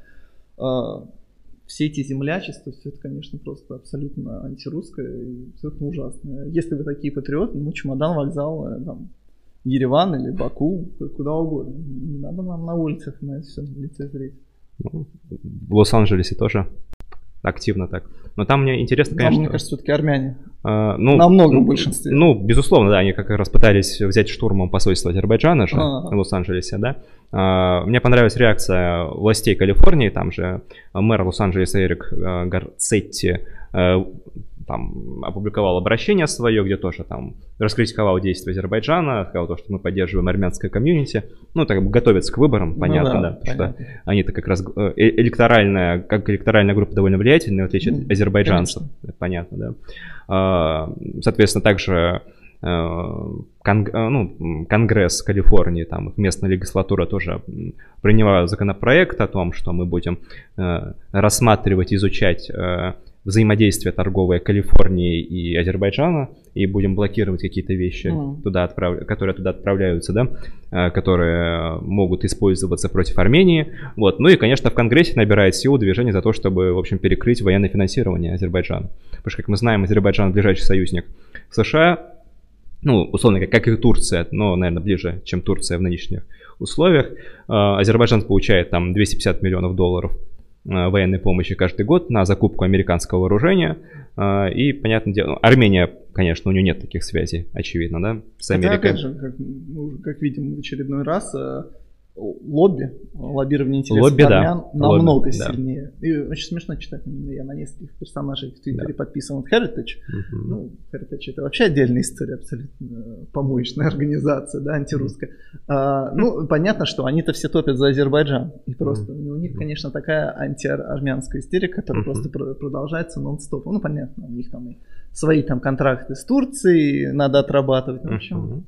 А, Все эти землячества, все это, конечно, просто абсолютно антирусское и абсолютно ужасное. Если вы такие патриоты, ну, чемодан, вокзал, э, там, Ереван или Баку, куда угодно. Не надо нам на улицах на это все лицезреть. Ну, в Лос-Анджелесе тоже активно так. Но там мне интересно, конечно... мне кажется, все-таки армяне. а, ну, намного ну, в большинстве. Ну, безусловно, да, они как раз пытались взять штурмом посольство Азербайджана же А. в Лос-Анджелесе, да. А, Мне понравилась реакция властей Калифорнии, там же мэр Лос-Анджелеса Эрик а, Гарцетти а, там опубликовал обращение свое, где тоже там раскритиковал действия Азербайджана, сказал то, что мы поддерживаем армянское комьюнити, ну, так бы готовятся к выборам, Ну понятно, да, да, потому что понятно. они-то как раз э, э- электоральная, как электоральная группа довольно влиятельная, в отличие от Ну, азербайджанцев. Это понятно, да. А, Соответственно, также э, кон- э, ну, Конгресс Калифорнии, там местная легислатура тоже приняла законопроект о том, что мы будем рассматривать, изучать взаимодействие торговое Калифорнии и Азербайджана и будем блокировать какие-то вещи, Мгм. туда отправ- которые туда отправляются, да, э, которые могут использоваться против Армении. Вот. Ну и, конечно, в Конгрессе набирает силу движение за то, чтобы, в общем, перекрыть военное финансирование Азербайджана. Потому что, как мы знаем, Азербайджан ближайший союзник США, ну, условно, как, как и Турция, но, наверное, ближе, чем Турция в нынешних условиях. Э, Азербайджан получает там 250 миллионов долларов военной помощи каждый год на закупку американского вооружения. Э, И, понятное дело, ну, Армения, конечно, у нее нет таких связей, очевидно, да, с Хотя, Америкой. опять же, как, как видим в очередной раз, э, лобби, лоббирование интересов Лобби, да. армян намного Лобби, да. сильнее. И очень смешно читать, я на нескольких персонажей в Твиттере Да. подписан от Heritage. Мгм. Ну, Heritage это вообще отдельная история, абсолютно э, помоечная организация, да, антирусская. А, ну, понятно, что они-то все топят за Азербайджан. И просто у них, конечно, такая антиармянская истерика, которая Мгм. просто про- продолжается нон-стоп. Ну, понятно, у них там и свои там контракты с Турцией надо отрабатывать. Ну, в общем, Мгм.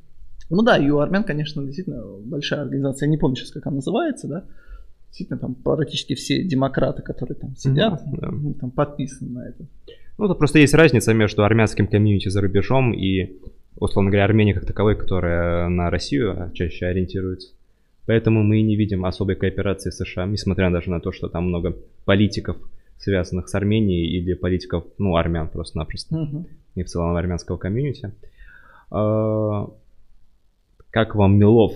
Ну да, и у армян, конечно, действительно большая организация. Я не помню сейчас, как она называется, да. Действительно, там практически все демократы, которые там сидят, да. ну, там подписаны на это. Ну, это просто есть разница между армянским комьюнити за рубежом и, условно говоря, Арменией как таковой, которая на Россию чаще ориентируется. Поэтому мы и не видим особой кооперации с США, несмотря даже на то, что там много политиков, связанных с Арменией, или политиков, ну, армян просто-напросто, Мгм. и в целом армянского комьюнити. Как вам Милов?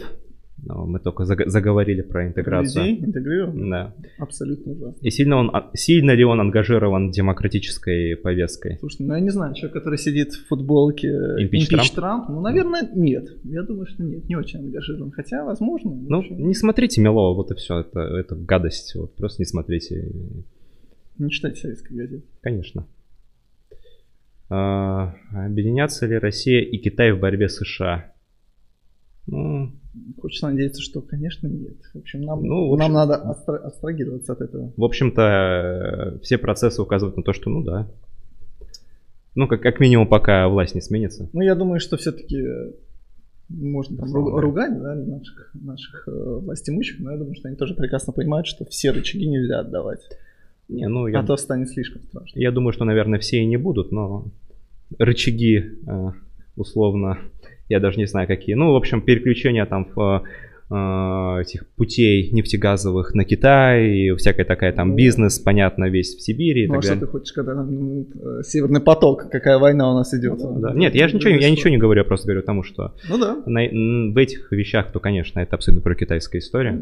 Ну, Мы только заг- заговорили про интеграцию. Людей интегрированы? Да. Абсолютно ужасно. И сильно, он, а, сильно ли он ангажирован демократической повесткой? Слушай, ну я не знаю, человек, который сидит в футболке Импич Импич Трамп? Трамп, ну, наверное, нет. Я думаю, что нет, не очень ангажирован. Хотя, возможно. Ну, не смотрите Милова, вот и все, это, это гадость, вот просто не смотрите, не читайте советской газеты. конечно. А, объединятся ли Россия и Китай в борьбе с США? Ну, Хочется надеяться, что, конечно, нет. В общем, нам, Ну, в общем- нам надо абстра- абстрагироваться от этого. в общем-то, э, все процессы указывают на то, что, ну да. Ну, как, как минимум, пока власть не сменится. Ну, я думаю, что все-таки можно там ру- ругать да, наших, наших э, властимущих, но я думаю, что они тоже прекрасно понимают, что все рычаги нельзя отдавать. Не, ну, я, А то станет слишком страшно. я думаю, что, наверное, все и не будут, но рычаги, э, условно, я даже не знаю какие. Ну, в общем, переключение там в э, этих путей нефтегазовых на Китай, и всякая такая там Ну. бизнес, понятно, весь в Сибири и Ну, а так что далее. ты хочешь, когда ну, Северный поток, какая война у нас идет? Ну да. Нет, я же ничего, я ничего не говорю, я просто говорю тому, что Ну да. на- в этих вещах, то, конечно, это абсолютно про китайская история.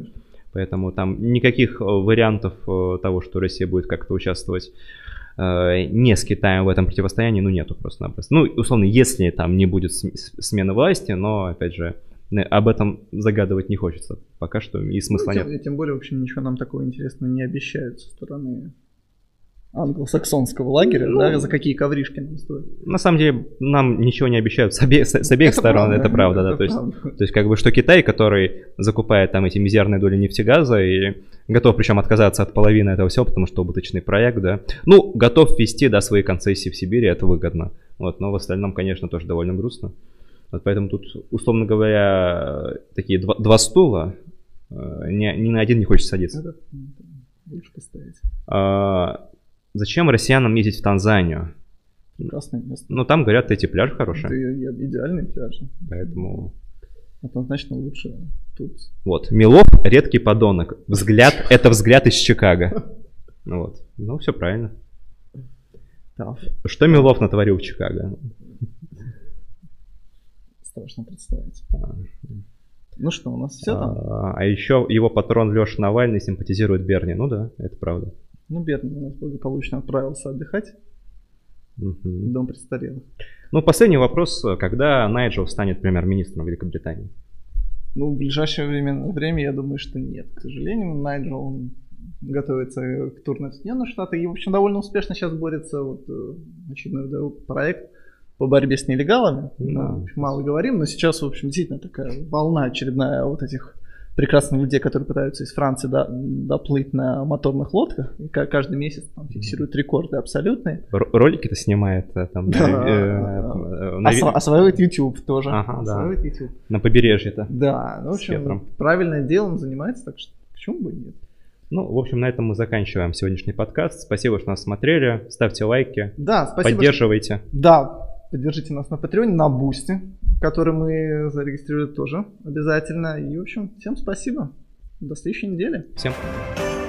Поэтому там никаких э, вариантов э, того, что Россия будет как-то участвовать не с Китаем в этом противостоянии, ну, нету просто-напросто. Ну, условно, если там не будет смены власти, но, опять же, э, об этом загадывать не хочется пока что, и смысла Ну, нет. тем, и тем более, в общем, ничего нам такого интересного не обещают со стороны англосаксонского лагеря, Ну, да, за какие ковришки нам стоят. На самом деле, нам ничего не обещают с, обе- с- с обеих сторон, это правда, да. это То есть, правда. то есть, как бы, что Китай, который закупает там эти мизерные доли нефтегаза и готов причем отказаться от половины этого всего, потому что убыточный проект, да. Ну, готов ввести, да, свои концессии в Сибири, это выгодно. Вот, но в остальном, конечно, тоже довольно грустно. Вот поэтому тут, условно говоря, такие два, два стула, э, ни, ни на один не хочет садиться. Это, м, лучше поставить. А, зачем россиянам ездить в Танзанию? Прекрасное место. Ну, там, говорят, эти пляжи Это хорошие, и- идеальный пляж. поэтому... Однозначно лучше тут. Вот, Милов редкий подонок. Взгляд, это взгляд из Чикаго. [LAUGHS] Ну вот, ну все правильно. Да, Что Милов натворил в Чикаго? страшно представить. А, Ну что, у нас все там? А, а еще его патрон Леша Навальный симпатизирует Берни. Ну да, это правда. Ну, бедный у нас благополучно отправился отдыхать Мгм. дом престарелых. Ну, последний вопрос. Когда Найджел станет премьер-министром Великобритании? Ну, в ближайшее время, время, я думаю, что нет. К сожалению, Найджел он готовится к турне в Соединенные Штаты и, в общем, довольно успешно сейчас борется вот, э, очередной проект по борьбе с нелегалами. Ну. Да, общем, мало говорим, но сейчас, в общем, действительно такая волна очередная вот этих прекрасных людей, которые пытаются из Франции до- доплыть на моторных лодках. И ка- каждый месяц там, фиксируют рекорды абсолютные. Р- ролики-то снимает э, там Да, э, да. э, на, Осва- осваивает YouTube тоже. Ага, да. осваивает YouTube. на побережье-то. Да, ну, в С ветром. общем, правильное делом занимается, так что почему бы нет. Ну, в общем, на этом мы заканчиваем сегодняшний подкаст. Спасибо, что нас смотрели. Ставьте лайки, Да, спасибо. поддерживайте. что- Да, поддержите нас на Patreon е, на Boosty, который мы зарегистрировали тоже обязательно. И, в общем, всем спасибо. До следующей недели. Всем пока.